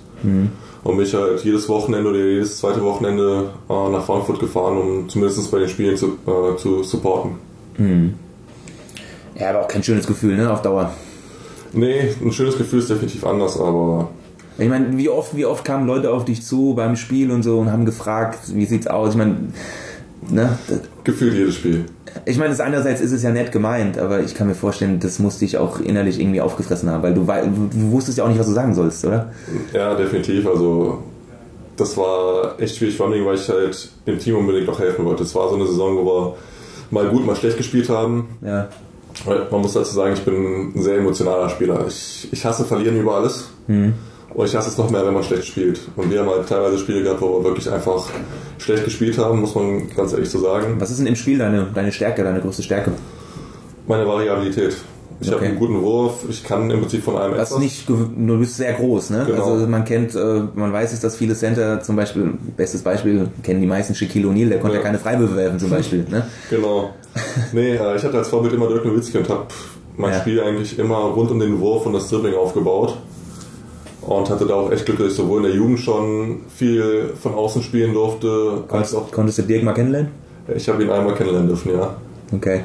Und bin ich halt jedes Wochenende oder jedes zweite Wochenende äh, nach Frankfurt gefahren, um zumindest bei den Spielen zu, äh, zu supporten. Ja, aber auch kein schönes Gefühl, ne, auf Dauer. Nee, ein schönes Gefühl ist definitiv anders, aber Ich meine, wie oft, wie oft kamen Leute auf dich zu beim Spiel und so und haben gefragt, wie sieht's aus? Ich meine, ne? gefühlt jedes Spiel. Ich meine, das einerseits ist es ja nett gemeint, aber ich kann mir vorstellen, das musste ich auch innerlich irgendwie aufgefressen haben, weil du, du wusstest ja auch nicht, was du sagen sollst, oder? Ja, definitiv. Also das war echt schwierig, vor allem, weil ich halt dem Team unbedingt noch helfen wollte. Es war so eine Saison, wo wir mal gut, mal schlecht gespielt haben. Ja. Man muss dazu sagen, ich bin ein sehr emotionaler Spieler. Ich, ich hasse Verlieren über alles. Und ich hasse es noch mehr, wenn man schlecht spielt. Und wir haben halt teilweise Spiele gehabt, wo wir wirklich einfach schlecht gespielt haben, muss man ganz ehrlich so sagen. Was ist denn im Spiel deine, deine Stärke, deine größte Stärke? Meine Variabilität. Ich Okay. habe einen guten Wurf, ich kann im Prinzip von allem Was etwas. nicht, du bist sehr groß, ne? Genau. Also man kennt, äh, man weiß es, dass viele Center zum Beispiel, bestes Beispiel, kennen die meisten Shaquille O'Neal, der konnte ja. Ja. keine Freiwürfe werfen zum Beispiel, ne? Genau. Nee, äh, ich hatte als Vorbild immer Dirk Nowitzki und habe mein Ja. Spiel eigentlich immer rund um den Wurf und das Dribbling aufgebaut. Und hatte da auch echt Glück, dass ich sowohl in der Jugend schon viel von außen spielen durfte, als auch Konntest du Dirk mal kennenlernen? ich habe ihn einmal kennenlernen dürfen, ja. Okay.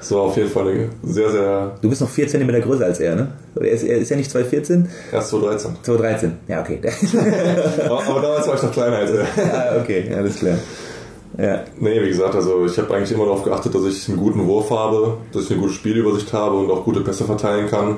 Es war auf jeden Fall eine sehr, sehr Du bist noch 4 cm größer als er, ne? Er ist, er ist ja nicht 2,14? erst 2013. 2,13. Ja, okay. aber, aber damals war ich noch kleiner als er. ah, okay, alles klar. Ja. Nee, wie gesagt, also ich habe eigentlich immer darauf geachtet, dass ich einen guten Wurf habe, dass ich eine gute Spielübersicht habe und auch gute Pässe verteilen kann.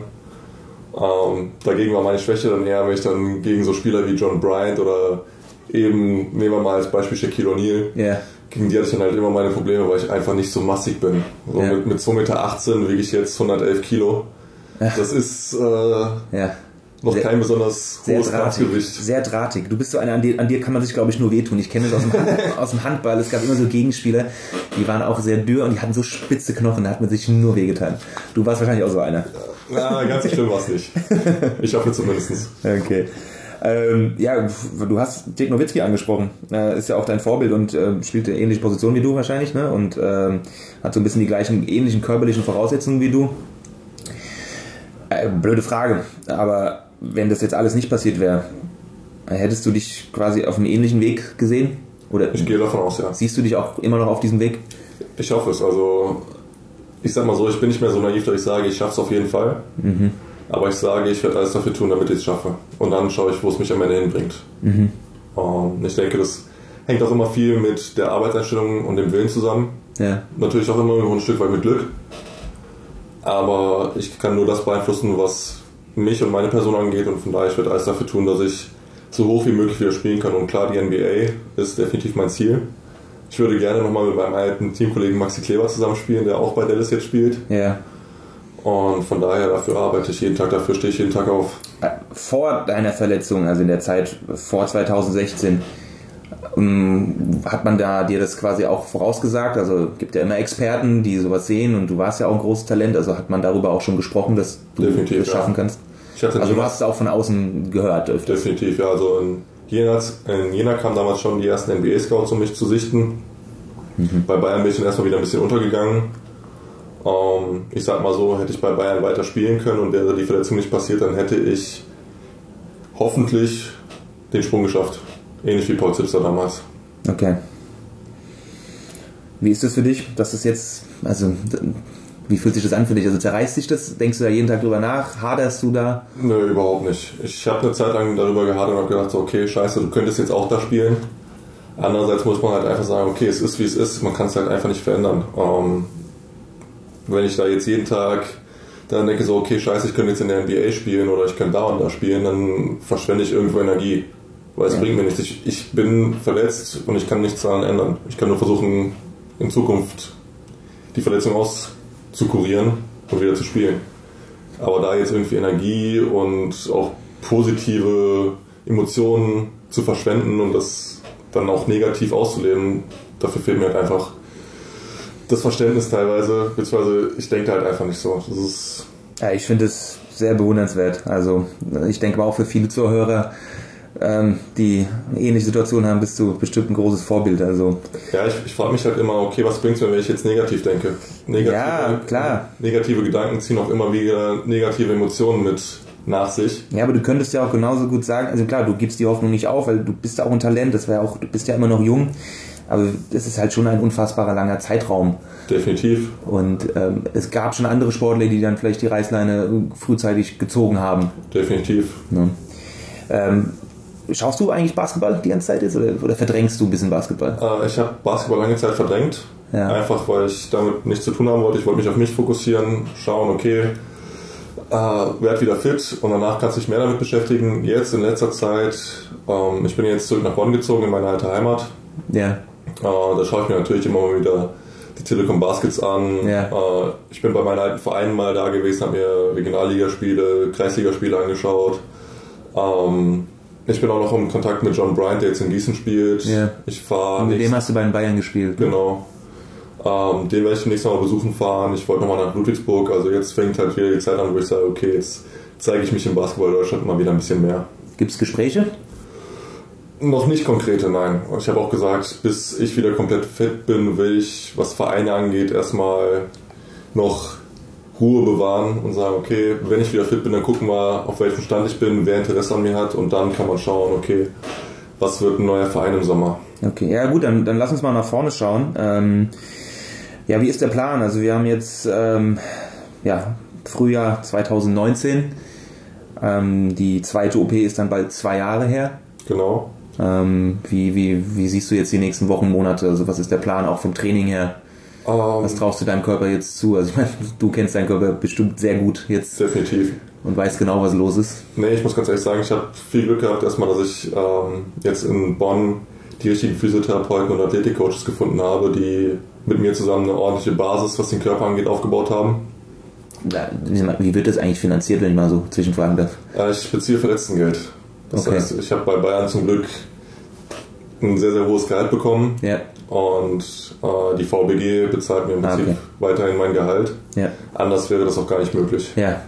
Ähm, dagegen war meine Schwäche dann eher, wenn ich dann gegen so Spieler wie John Bryant oder eben, nehmen wir mal als Beispiel Shaquille O'Neal, Ja. gegen die hatte ich dann halt immer meine Probleme, weil ich einfach nicht so massig bin. So Ja. mit, mit 2,18 Meter wiege ich jetzt 111 Kilo. Das ist äh, Ja. noch Sehr- kein besonders Sehr hohes drahtig. Kampfgewicht. Sehr drahtig. Du bist so einer, an dir, an dir kann man sich, glaube ich, nur wehtun. Ich kenne das aus dem, aus dem Handball. Es gab immer so Gegenspieler, die waren auch sehr dürr und die hatten so spitze Knochen, da hat man sich nur wehgetan. Du warst wahrscheinlich auch so einer. Na, ganz so schlimm war es nicht. Ich hoffe zumindest. Okay. Ähm, ja, du hast Dirk Nowitzki angesprochen. Äh, ist ja auch dein Vorbild und äh, spielt eine ähnliche Position wie du wahrscheinlich, ne? Und ähm, hat so ein bisschen die gleichen ähnlichen körperlichen Voraussetzungen wie du. Äh, blöde Frage, aber wenn das jetzt alles nicht passiert wäre, hättest du dich quasi auf einem ähnlichen Weg gesehen? Oder Ich gehe davon aus, ja. siehst du dich auch immer noch auf diesem Weg? Ich hoffe es. Also, ich sag mal so, ich bin nicht mehr so naiv, dass ich sage, ich schaffe es auf jeden Fall. Aber ich sage, ich werde alles dafür tun, damit ich es schaffe. Und dann schaue ich, wo es mich am Ende hinbringt. Und ich denke, das hängt auch immer viel mit der Arbeitseinstellung und dem Willen zusammen. Ja. Natürlich auch immer ein Stück weit mit Glück. Aber ich kann nur das beeinflussen, was mich und meine Person angeht. Und von daher, ich werde alles dafür tun, dass ich so hoch wie möglich wieder spielen kann. Und klar, die NBA ist definitiv mein Ziel. Ich würde gerne nochmal mit meinem alten Teamkollegen Maxi Kleber zusammenspielen, der auch bei Dallas jetzt spielt. Ja. Und von daher, dafür arbeite ich jeden Tag, dafür stehe ich jeden Tag auf. Äh, Vor deiner Verletzung, also in der Zeit vor 2016, ähm, hat man da dir das quasi auch vorausgesagt? Also gibt ja immer Experten, die sowas sehen und du warst ja auch ein großes Talent, also hat man darüber auch schon gesprochen, dass du Definitiv, das schaffen ja. kannst? Also du hast es auch von außen gehört öfters. Definitiv, ja. Also in Jena, in Jena kamen damals schon die ersten NBA-Scouts, um mich zu sichten. Bei Bayern bin ich dann erstmal wieder ein bisschen untergegangen. Ähm, ich sag mal so, hätte ich bei Bayern weiter spielen können und wäre die Verletzung nicht passiert, dann hätte ich hoffentlich den Sprung geschafft. Ähnlich wie Paul Zipser damals. Okay. Wie ist das für dich, dass das jetzt, also wie fühlt sich das an für dich? Also zerreißt dich das? Denkst du da jeden Tag drüber nach? Haderst du da? Nö, überhaupt nicht. Ich habe eine Zeit lang darüber gehadert und habe gedacht, so, okay, scheiße, du könntest jetzt auch da spielen. Andererseits muss man halt einfach sagen, okay, es ist wie es ist, man kann es halt einfach nicht verändern. Ähm, wenn ich da jetzt jeden Tag dann denke, so, okay, scheiße, ich könnte jetzt in der NBA spielen oder ich könnte da und da spielen, dann verschwende ich irgendwo Energie. Weil es Ja. bringt mir nichts. Ich, ich bin verletzt und ich kann nichts daran ändern. Ich kann nur versuchen, in Zukunft die Verletzung auszukurieren und wieder zu spielen. Aber da jetzt irgendwie Energie und auch positive Emotionen zu verschwenden und das dann auch negativ auszuleben, dafür fehlt mir halt einfach das Verständnis teilweise, beziehungsweise ich denke halt einfach nicht so. Das ist, Ja, ich finde es sehr bewundernswert. Also ich denke mal auch für viele Zuhörer, ähm, die eine ähnliche Situation haben, bist du bestimmt ein großes Vorbild. Also ja, ich, ich frage mich halt immer, okay, was bringt's mir, wenn ich jetzt negativ denke? Negative, Ja, klar. Negative Gedanken ziehen auch immer wieder negative Emotionen mit nach sich. ja, aber du könntest ja auch genauso gut sagen, also klar, du gibst die Hoffnung nicht auf, weil du bist ja auch ein Talent, das wäre auch, du bist ja immer noch jung. aber es ist halt schon ein unfassbarer langer Zeitraum. Definitiv. Und ähm, es gab schon andere Sportler, die dann vielleicht die Reißleine frühzeitig gezogen haben. Definitiv. Ne? Ähm, schaust du eigentlich Basketball die ganze Zeit jetzt oder, oder verdrängst du ein bisschen Basketball? Äh, ich habe Basketball lange Zeit verdrängt. Ja. Einfach weil ich damit nichts zu tun haben wollte. Ich wollte mich auf mich fokussieren, schauen, okay, äh, werd wieder fit und danach kannst du dich mehr damit beschäftigen. Jetzt in letzter Zeit, ähm, ich bin jetzt zurück nach Bonn gezogen in meine alte Heimat. Ja. Äh, da schaue ich mir natürlich immer mal wieder die Telekom Baskets an. Ja. Äh, ich bin bei meinen alten Vereinen mal da gewesen, habe mir Regionalligaspiele, Kreisligaspiele angeschaut. Ähm, ich bin auch noch in Kontakt mit John Bryant, der jetzt in Gießen spielt. Ja. Ich fahre Und mit dem hast du bei den Bayern gespielt. Genau. Ähm, den werde ich nächstes Mal besuchen fahren. Ich wollte nochmal nach Ludwigsburg. Also jetzt fängt halt wieder die Zeit an, wo ich sage, okay, jetzt zeige ich mich im Basketball Deutschland mal wieder ein bisschen mehr. Gibt es Gespräche? Noch nicht konkrete, nein. Ich habe auch gesagt, bis ich wieder komplett fit bin, will ich, was Vereine angeht, erstmal noch Ruhe bewahren und sagen, okay, wenn ich wieder fit bin, dann gucken wir, auf welchem Stand ich bin, wer Interesse an mir hat und dann kann man schauen, okay, was wird ein neuer Verein im Sommer. Okay, ja gut, dann, dann lass uns mal nach vorne schauen. Ähm, ja, wie ist der Plan? Also wir haben jetzt ähm, ja, Frühjahr 2019. Ähm, die zweite OP ist dann bald zwei Jahre her. Genau. Ähm, wie, wie, wie siehst du jetzt die nächsten Wochen, Monate? Also was ist der Plan auch vom Training her? Ähm, Was traust du deinem Körper jetzt zu? Also ich meine, du kennst deinen Körper bestimmt sehr gut jetzt definitiv. und weißt genau, was los ist. Nee, ich muss ganz ehrlich sagen, ich habe viel Glück gehabt, erstmal, dass ich ähm, jetzt in Bonn die richtigen Physiotherapeuten und Athletikcoaches gefunden habe, die mit mir zusammen eine ordentliche Basis, was den Körper angeht, aufgebaut haben. Wie wird das eigentlich finanziert, wenn ich mal so zwischenfragen darf? Äh, ich beziehe Verletztengeld. Das Okay. heißt, ich habe bei Bayern zum Glück ein sehr, sehr hohes Gehalt bekommen Ja, und äh, die VBG bezahlt mir im Ah, Prinzip okay. weiterhin mein Gehalt. ja, Anders wäre das auch gar nicht möglich. ja.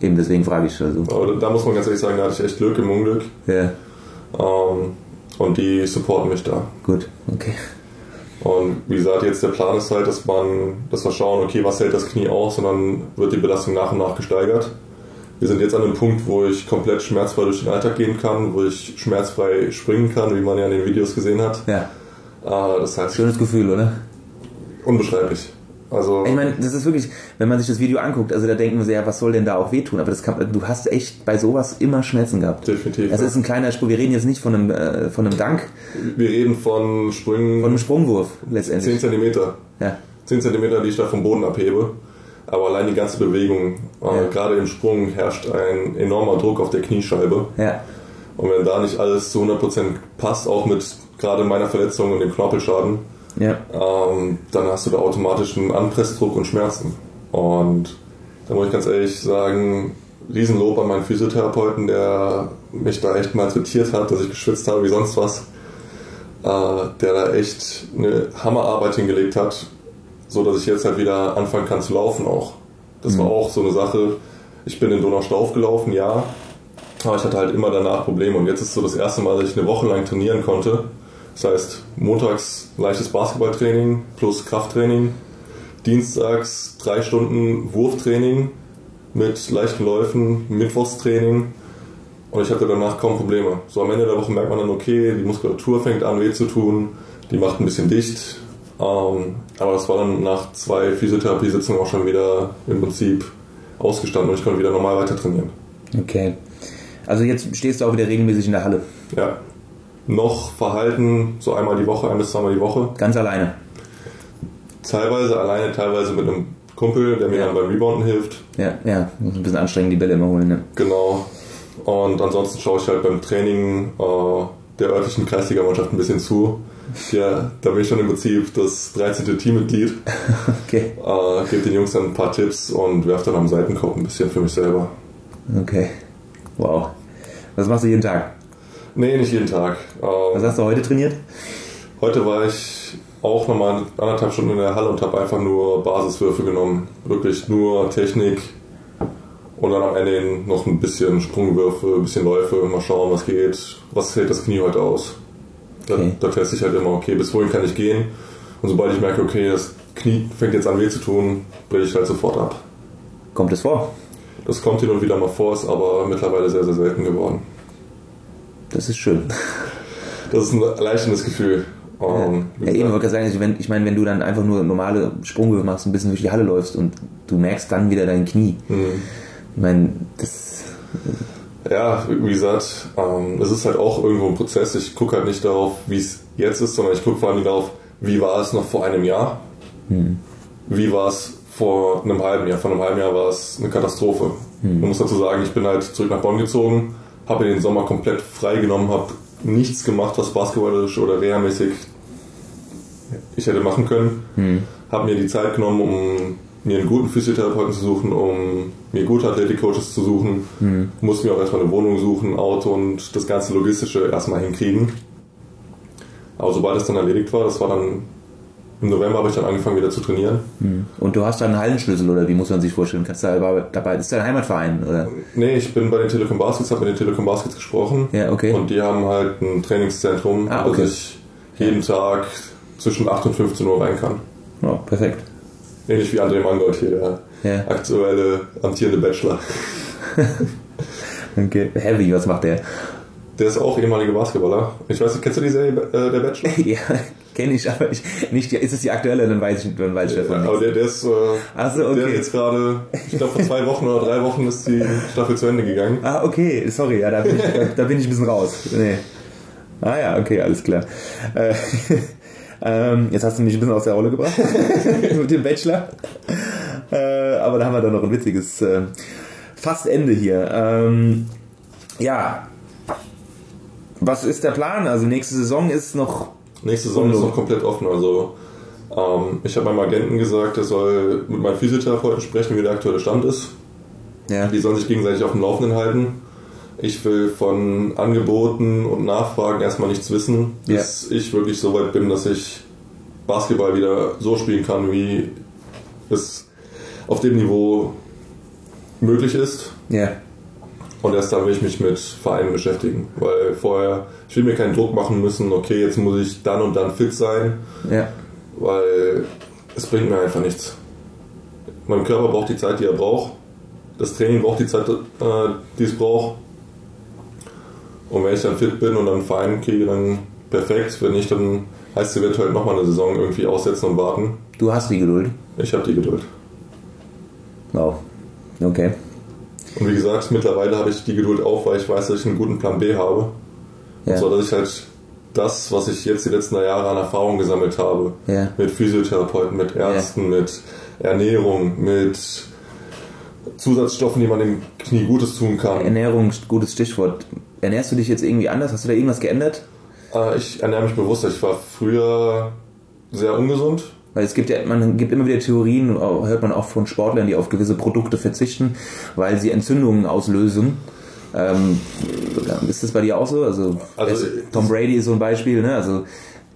Eben deswegen frage ich. Also, Aber da muss man ganz ehrlich sagen, da hatte ich echt Glück im Unglück. ja, Ähm, und die supporten mich da. gut, okay. Und wie gesagt, jetzt der Plan ist halt, dass man, dass wir schauen, okay, was hält das Knie aus und dann wird die Belastung nach und nach gesteigert. Wir sind jetzt an einem Punkt, wo ich komplett schmerzfrei durch den Alltag gehen kann, wo ich schmerzfrei springen kann, wie man ja in den Videos gesehen hat. Ja, Äh, das heißt, schönes Gefühl, oder? unbeschreiblich. Also, Ich meine, das ist wirklich, wenn man sich das Video anguckt, also da denken wir so, ja, was soll denn da auch wehtun? Aber das kann, du hast echt bei sowas immer Schmerzen gehabt. definitiv. Das ist ein kleiner Sprung. Wir reden jetzt nicht von einem, äh, von einem Dank, wir reden von Sprüngen von einem Sprungwurf 10 letztendlich. cm. Ja, 10 cm, die ich da vom Boden abhebe. Aber allein die ganze Bewegung, äh, Ja. gerade im Sprung, herrscht ein enormer Druck auf der Kniescheibe. ja, Und wenn da nicht alles zu 100% passt, auch mit gerade meiner Verletzung und dem Knorpelschaden, ja, ähm, dann hast du da automatisch einen Anpressdruck und Schmerzen. Und da muss ich ganz ehrlich sagen, Riesenlob an meinen Physiotherapeuten, der mich da echt malträtiert hat, dass ich geschwitzt habe wie sonst was. Äh, der da echt eine Hammerarbeit hingelegt hat, so dass ich jetzt halt wieder anfangen kann zu laufen auch. Das war auch so eine Sache. Ich bin in Donaustauf gelaufen, ja, aber ich hatte halt immer danach Probleme und jetzt ist so das erste Mal, dass ich eine Woche lang trainieren konnte. Das heißt, montags leichtes Basketballtraining plus Krafttraining, dienstags drei Stunden Wurftraining mit leichten Läufen, Mittwochstraining und ich hatte danach kaum Probleme. So am Ende der Woche merkt man dann, okay, die Muskulatur fängt an weh zu tun, die macht ein bisschen dicht, ähm, aber das war dann nach zwei Physiotherapiesitzungen auch schon wieder im Prinzip ausgestanden und ich konnte wieder normal weiter trainieren. okay. Also jetzt stehst du auch wieder regelmäßig in der Halle. Ja. Noch verhalten, so einmal die Woche, ein bis zweimal die Woche. Ganz alleine. Teilweise alleine, teilweise mit einem Kumpel, der mir Ja. dann beim Rebounden hilft. Ja, ja, muss ein bisschen anstrengend die Bälle immer holen. Ne? Genau. Und ansonsten schaue ich halt beim Training äh, der örtlichen Kreisligamannschaft ein bisschen zu. Ja, da bin ich schon im Prinzip das 13. Teammitglied. Okay, Äh, gebe den Jungs dann ein paar Tipps und werfe dann am Seitenkorb ein bisschen für mich selber. okay. Wow. Was machst du jeden Tag? Nee, nicht jeden Tag. Was Äh, hast du heute trainiert? heute war ich auch nochmal anderthalb Stunden in der Halle und habe einfach nur Basiswürfe genommen. Wirklich nur Technik und dann am Ende noch ein bisschen Sprungwürfe, ein bisschen Läufe, mal schauen, was geht, was hält das Knie heute aus. Da, Okay. da teste ich halt immer, okay, bis wohin kann ich gehen. Und sobald ich merke, okay, das Knie fängt jetzt an weh zu tun, breche ich halt sofort ab. Kommt es vor? Das kommt hin und wieder mal vor, ist aber mittlerweile sehr, sehr selten geworden. Das ist schön. Das ist ein erleichterndes Gefühl. Wie Ja, eben, wollte ich sagen, also wenn, ich meine, wenn du dann einfach nur normale Sprunghöhe machst, ein bisschen durch die Halle läufst und du merkst dann wieder dein Knie. hm. Ich meine, das. Ja, wie gesagt, ähm, es ist halt auch irgendwo ein Prozess. Ich gucke halt nicht darauf, wie es jetzt ist, sondern ich gucke vor allem darauf, wie war es noch vor einem Jahr? Wie war es vor einem halben Jahr? Vor einem halben Jahr war es eine Katastrophe. Man muss dazu sagen, ich bin halt zurück nach Bonn gezogen, habe den Sommer komplett freigenommen, habe nichts gemacht, was basketballisch oder reha-mäßig ich hätte machen können. Habe mir die Zeit genommen, um mir einen guten Physiotherapeuten zu suchen, um mir gute Athletikcoaches zu suchen. Musste mir auch erstmal eine Wohnung suchen, Auto und das ganze Logistische erstmal hinkriegen. Aber sobald es dann erledigt war, das war dann im November habe ich dann angefangen wieder zu trainieren. Und du hast da einen Hallenschlüssel oder wie muss man sich vorstellen? Kannst du da dabei, ist dein Heimatverein oder? Nee, ich bin bei den Telekom Baskets, habe mit den Telekom Baskets gesprochen. Ja, okay. Und die haben halt ein Trainingszentrum, Ah, wo okay. ich jeden Tag zwischen 8 und 15 Uhr rein kann. Oh, perfekt. Ähnlich wie André Mangold hier, der Ja. aktuelle amtierende Bachelor. Okay. Heavy, was macht der? Der ist auch ehemaliger Basketballer. Ich weiß nicht, kennst du die Serie äh, Der Bachelor? ja, kenne ich, aber ich, nicht, ist es die aktuelle, dann weiß ich, dann weiß ich davon Aber nichts. der, der ist, äh, so, der okay. ist jetzt gerade, ich glaube vor zwei Wochen oder drei Wochen ist die Staffel zu Ende gegangen. Ah, okay, sorry, ja, da bin ich, da, da bin ich ein bisschen raus. Nee. Ah ja, okay, alles klar. Äh, ähm, jetzt hast du mich ein bisschen aus der Rolle gebracht mit dem Bachelor. Äh, aber da haben wir doch noch ein witziges äh, fast Ende hier. Ähm, ja, was ist der Plan? Also nächste Saison ist noch Nächste Saison ist noch komplett offen. Also ähm, ich habe meinem Agenten gesagt, er soll mit meinem Physiotherapeuten sprechen, wie der aktuelle Stand ist. ja, Die sollen sich gegenseitig auf dem Laufenden halten. Ich will von Angeboten und Nachfragen erstmal nichts wissen, bis ich wirklich so weit bin, dass ich Basketball wieder so spielen kann, wie es auf dem Niveau möglich ist. ja, Und erst dann will ich mich mit Vereinen beschäftigen. Weil vorher, ich will mir keinen Druck machen müssen, okay, jetzt muss ich dann und dann fit sein, ja, weil es bringt mir einfach nichts. Mein Körper braucht die Zeit, die er braucht. Das Training braucht die Zeit, äh, die es braucht. Und wenn ich dann fit bin und dann einen Verein kriege, dann perfekt. Wenn nicht, dann heißt es eventuell nochmal eine Saison irgendwie aussetzen und warten. du hast die Geduld. Ich habe die Geduld. Wow, okay. Und wie gesagt, mittlerweile habe ich die Geduld auch, weil ich weiß, dass ich einen guten Plan B habe. Ja. Und zwar, dass ich halt das, was ich jetzt die letzten Jahre an Erfahrung gesammelt habe, Ja. mit Physiotherapeuten, mit Ärzten, mit Ernährung, mit Zusatzstoffen, die man dem Knie Gutes tun kann. Ernährung, gutes Stichwort. Ernährst du dich jetzt irgendwie anders? Hast du da irgendwas geändert? Äh, Ich ernähre mich bewusster. Ich war früher sehr ungesund. Weil es gibt ja, man gibt immer wieder Theorien, hört man auch von Sportlern, die auf gewisse Produkte verzichten, weil sie Entzündungen auslösen. Ähm, ist das bei dir auch so? Also, Also, Tom Brady ist so ein Beispiel, ne? Also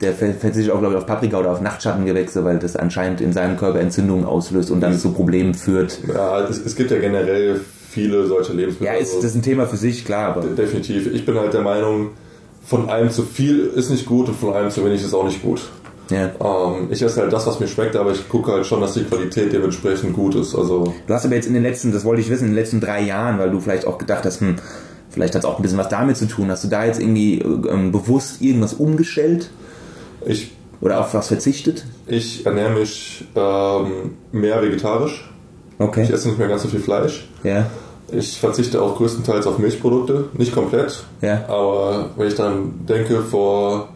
der ver- verzichtet auch, glaube ich, auf Paprika oder auf Nachtschattengewächse, weil das anscheinend in seinem Körper Entzündungen auslöst und dann zu Problemen führt. Ja, es, es gibt ja generell viele solche Ja, Lebensmittel. ist das ist ein Thema für sich, klar, aber Definitiv. Ich bin halt der Meinung, von allem zu viel ist nicht gut und von allem zu wenig ist auch nicht gut. ja. Ähm, ich esse halt das, was mir schmeckt, aber ich gucke halt schon, dass die Qualität dementsprechend gut ist. Also Du hast aber jetzt in den letzten, das wollte ich wissen, in den letzten drei Jahren, weil du vielleicht auch gedacht hast, hm, vielleicht hat es auch ein bisschen was damit zu tun. Hast du da jetzt irgendwie ähm, bewusst irgendwas umgestellt ich, oder auf was verzichtet? ich ernähre mich ähm, mehr vegetarisch. Ich Okay. esse nicht mehr ganz so viel Fleisch. Ja, Ich verzichte auch größtenteils auf Milchprodukte. Nicht komplett, ja. aber wenn ich dann denke, vor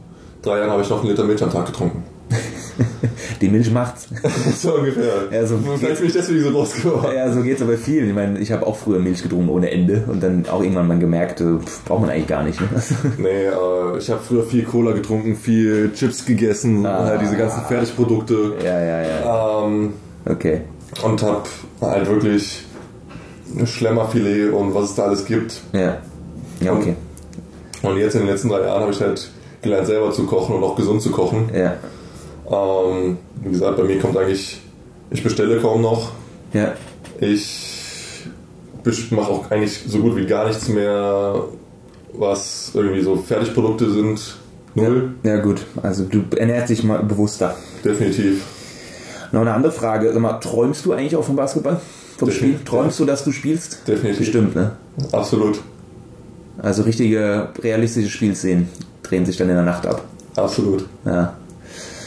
drei Jahren habe ich noch einen Liter Milch am Tag getrunken. Die Milch macht's. so ungefähr. Ja, so- Vielleicht bin ich deswegen so groß geworden. ja, so geht's aber vielen. Ich meine, ich habe auch früher Milch getrunken ohne Ende und dann auch irgendwann mal gemerkt, äh, pff, braucht man eigentlich gar nicht. Ne? Nee, äh, ich habe früher viel Cola getrunken, viel Chips gegessen, halt diese ganzen Fertigprodukte. ja, ja, ja. Ähm, Okay. und habe halt wirklich Schlemmerfilet und was es da alles gibt. Ja. Ja, okay. Und jetzt in den letzten drei Jahren habe ich halt gelernt, selber zu kochen und auch gesund zu kochen. Ja. Ähm, wie gesagt, bei mir kommt eigentlich, ich bestelle kaum noch. Ja. Ich mache auch eigentlich so gut wie gar nichts mehr, was irgendwie so Fertigprodukte sind. Null, Ja, gut. Also du ernährst dich mal bewusster. definitiv. Noch eine andere Frage. Sag mal, träumst du eigentlich auch vom Basketball? Vom Spiel? Träumst du, dass du spielst? Definitiv. Bestimmt, ne? Absolut. Also richtige realistische Spielszenen drehen sich dann in der Nacht ab. Absolut. Ja.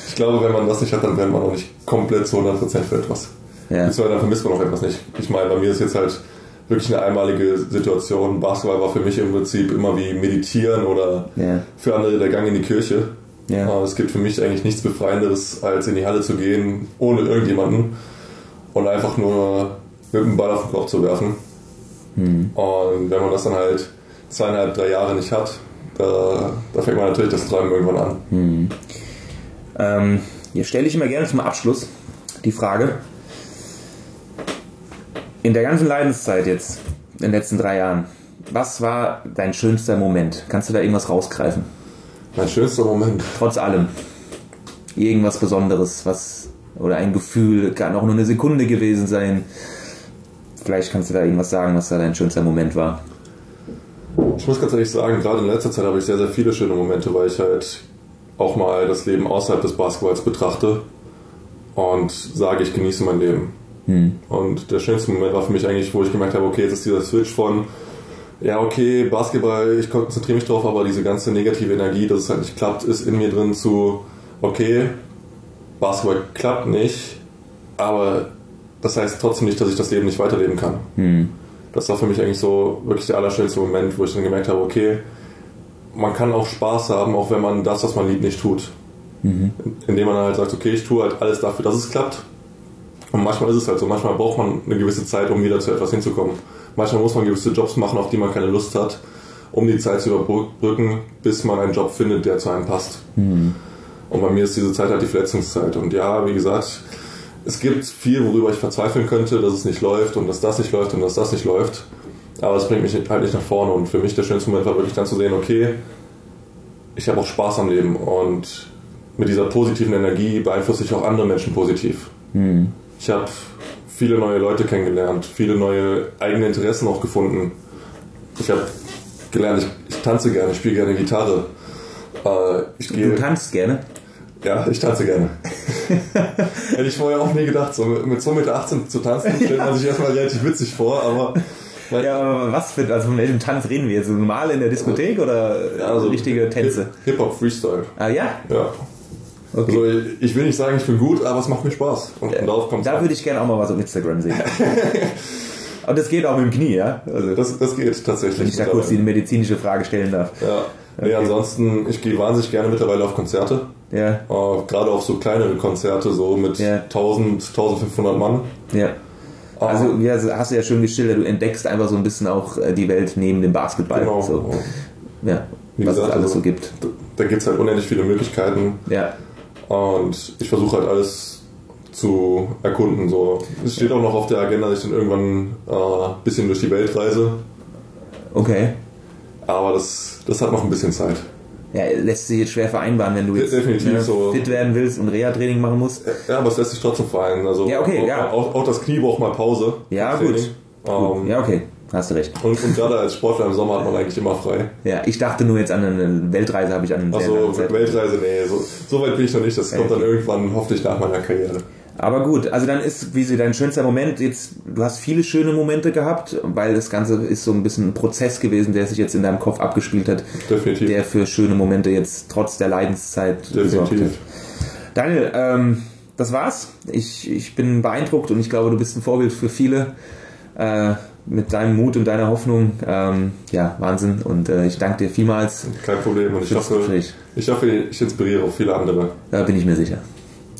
Ich glaube, wenn man das nicht hat, dann wäre man auch nicht komplett zu 100% für etwas. Ja. Beziehungsweise dann vermisst man auch etwas nicht. Ich meine, bei mir ist jetzt halt wirklich eine einmalige Situation. Basketball war für mich im Prinzip immer wie Meditieren oder Ja. für andere der Gang in die Kirche. Ja. Äh, Es gibt für mich eigentlich nichts Befreienderes, als in die Halle zu gehen, ohne irgendjemanden und einfach nur mit dem Ball auf den Kopf zu werfen. Hm. Und wenn man das dann halt zweieinhalb, drei Jahre nicht hat, da, da fängt man natürlich das Träumen irgendwann an. Ähm, hier stelle ich immer gerne zum Abschluss die Frage. In der ganzen Leidenszeit jetzt, in den letzten drei Jahren, was war dein schönster Moment? Kannst du da irgendwas rausgreifen? Mein schönster Moment. Trotz allem. Irgendwas Besonderes, was, oder ein Gefühl, kann auch nur eine Sekunde gewesen sein. Vielleicht kannst du da irgendwas sagen, was da dein schönster Moment war. Ich muss ganz ehrlich sagen, gerade in letzter Zeit habe ich sehr, sehr viele schöne Momente, weil ich halt auch mal das Leben außerhalb des Basketballs betrachte und sage, ich genieße mein Leben. Und der schönste Moment war für mich eigentlich, wo ich gemerkt habe, okay, jetzt ist dieser Switch von, ja, okay, Basketball, ich konzentriere mich drauf, aber diese ganze negative Energie, dass es halt nicht klappt, ist in mir drin zu, okay, Basketball klappt nicht, aber das heißt trotzdem nicht, dass ich das Leben nicht weiterleben kann. Das war für mich eigentlich so wirklich der allerschönste Moment, wo ich dann gemerkt habe, okay, man kann auch Spaß haben, auch wenn man das, was man liebt, nicht tut. Indem man halt sagt, okay, ich tue halt alles dafür, dass es klappt. Und manchmal ist es halt so, manchmal braucht man eine gewisse Zeit, um wieder zu etwas hinzukommen. Manchmal muss man gewisse Jobs machen, auf die man keine Lust hat, um die Zeit zu überbrücken, bis man einen Job findet, der zu einem passt. Und bei mir ist diese Zeit halt die Verletzungszeit. Und ja, wie gesagt, es gibt viel, worüber ich verzweifeln könnte, dass es nicht läuft und dass das nicht läuft und dass das nicht läuft. Aber es bringt mich halt nicht nach vorne. Und für mich der schönste Moment war wirklich dann zu sehen, okay, ich habe auch Spaß am Leben und mit dieser positiven Energie beeinflusse ich auch andere Menschen positiv. Ich habe viele neue Leute kennengelernt, viele neue eigene Interessen auch gefunden. Ich habe gelernt, ich, ich tanze gerne, ich spiele gerne Gitarre. Äh, ich Du gehe, tanzt gerne. Ja, ich tanze gerne. Hätte ich vorher auch nie gedacht, so mit, mit so mit 18 zu tanzen, stellt man sich erstmal relativ witzig vor, aber Ja, aber was für, also von welchem Tanz reden wir jetzt? Normal in der Diskothek oder Ja, also richtige Tänze? Hip- Hip-Hop Freestyle. Ah ja? Ja. Okay. Also ich, will nicht sagen, ich bin gut, aber es macht mir Spaß. Und darauf kommt Da würde ich gerne auch mal was auf Instagram sehen. Aber das geht auch mit dem Knie, ja? Also, das, das geht tatsächlich. wenn ich da kurz die medizinische Frage stellen darf. Ja. Nee, ansonsten, ich gehe wahnsinnig gerne mittlerweile auf Konzerte. Ja, Äh, Gerade auf so kleinere Konzerte, so mit Ja. 1000, 1500 Mann. ja. Also, ja, also hast du ja schon geschildert, du entdeckst einfach so ein bisschen auch äh, die Welt neben dem Basketball. Genau. So. Ja, Wie was gesagt, es alles also- so gibt. Da, da gibt es halt unendlich viele Möglichkeiten. Ja, Und ich versuche halt alles zu erkunden. So. Es steht auch noch auf der Agenda, dass ich dann irgendwann ein äh, bisschen durch die Welt reise. okay. Aber das, das hat noch ein bisschen Zeit. Ja, lässt sich jetzt schwer vereinbaren, wenn du jetzt Definitiv ne, so. fit werden willst und Reha-Training machen musst. Ja, aber es lässt sich trotzdem vereinen. Also Ja, okay, auch, ja. Auch, auch das Knie braucht mal Pause. Ja, gut. Ähm, Ja, okay, hast du recht. Und, und gerade als Sportler im Sommer hat man eigentlich immer frei. Ja, ich dachte nur jetzt an eine Weltreise, habe ich an Also Weltreise, nee, so, so weit bin ich noch nicht. Das kommt dann irgendwann hoffentlich nach meiner Karriere. Aber gut, also dann ist, wie sie dein schönster Moment jetzt, du hast viele schöne Momente gehabt, weil das Ganze ist so ein bisschen ein Prozess gewesen, der sich jetzt in deinem Kopf abgespielt hat, Definitiv. der für schöne Momente jetzt trotz der Leidenszeit gesorgt hat. Definitiv. Daniel, ähm, das war's. Ich, ich bin beeindruckt und ich glaube, du bist ein Vorbild für viele äh, mit deinem Mut und deiner Hoffnung. Ähm, ja, Wahnsinn. Und äh, ich danke dir vielmals. Kein Problem. Und ich hoffe, ich hoffe, ich inspiriere auch viele andere. Da bin ich mir sicher.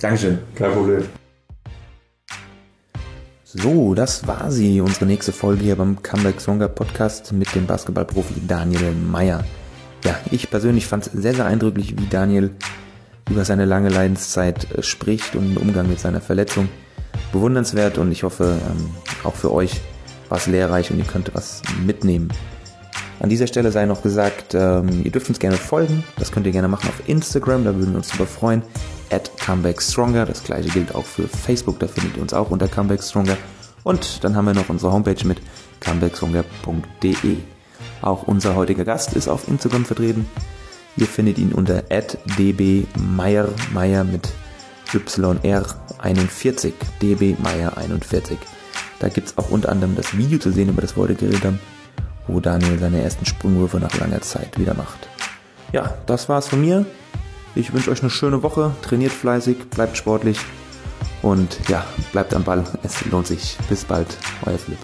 Dankeschön. Kein Problem. So, das war sie, unsere nächste Folge hier beim Comeback Stronger Podcast mit dem Basketballprofi Daniel Meyer. Ja, ich persönlich fand es sehr, sehr eindrücklich, wie Daniel über seine lange Leidenszeit äh, spricht und den Umgang mit seiner Verletzung. Bewundernswert und ich hoffe, ähm, auch für euch war es lehrreich und ihr könnt was mitnehmen. An dieser Stelle sei noch gesagt, ähm, ihr dürft uns gerne folgen. Das könnt ihr gerne machen auf Instagram, da würden wir uns super freuen. At Comeback Stronger. Das gleiche gilt auch für Facebook, da findet ihr uns auch unter Comeback Stronger. Und dann haben wir noch unsere Homepage mit comebackstronger.de. Auch unser heutiger Gast ist auf Instagram vertreten. Ihr findet ihn unter dbmeyer, Meyer mit YR41, dbmeyer41. Da gibt es auch unter anderem das Video zu sehen, über das wir heute geredet haben, wo Daniel seine ersten Sprungwürfe nach langer Zeit wieder macht. Ja, das war's von mir. Ich wünsche euch eine schöne Woche, trainiert fleißig, bleibt sportlich und ja, bleibt am Ball. Es lohnt sich. Bis bald, euer Flip.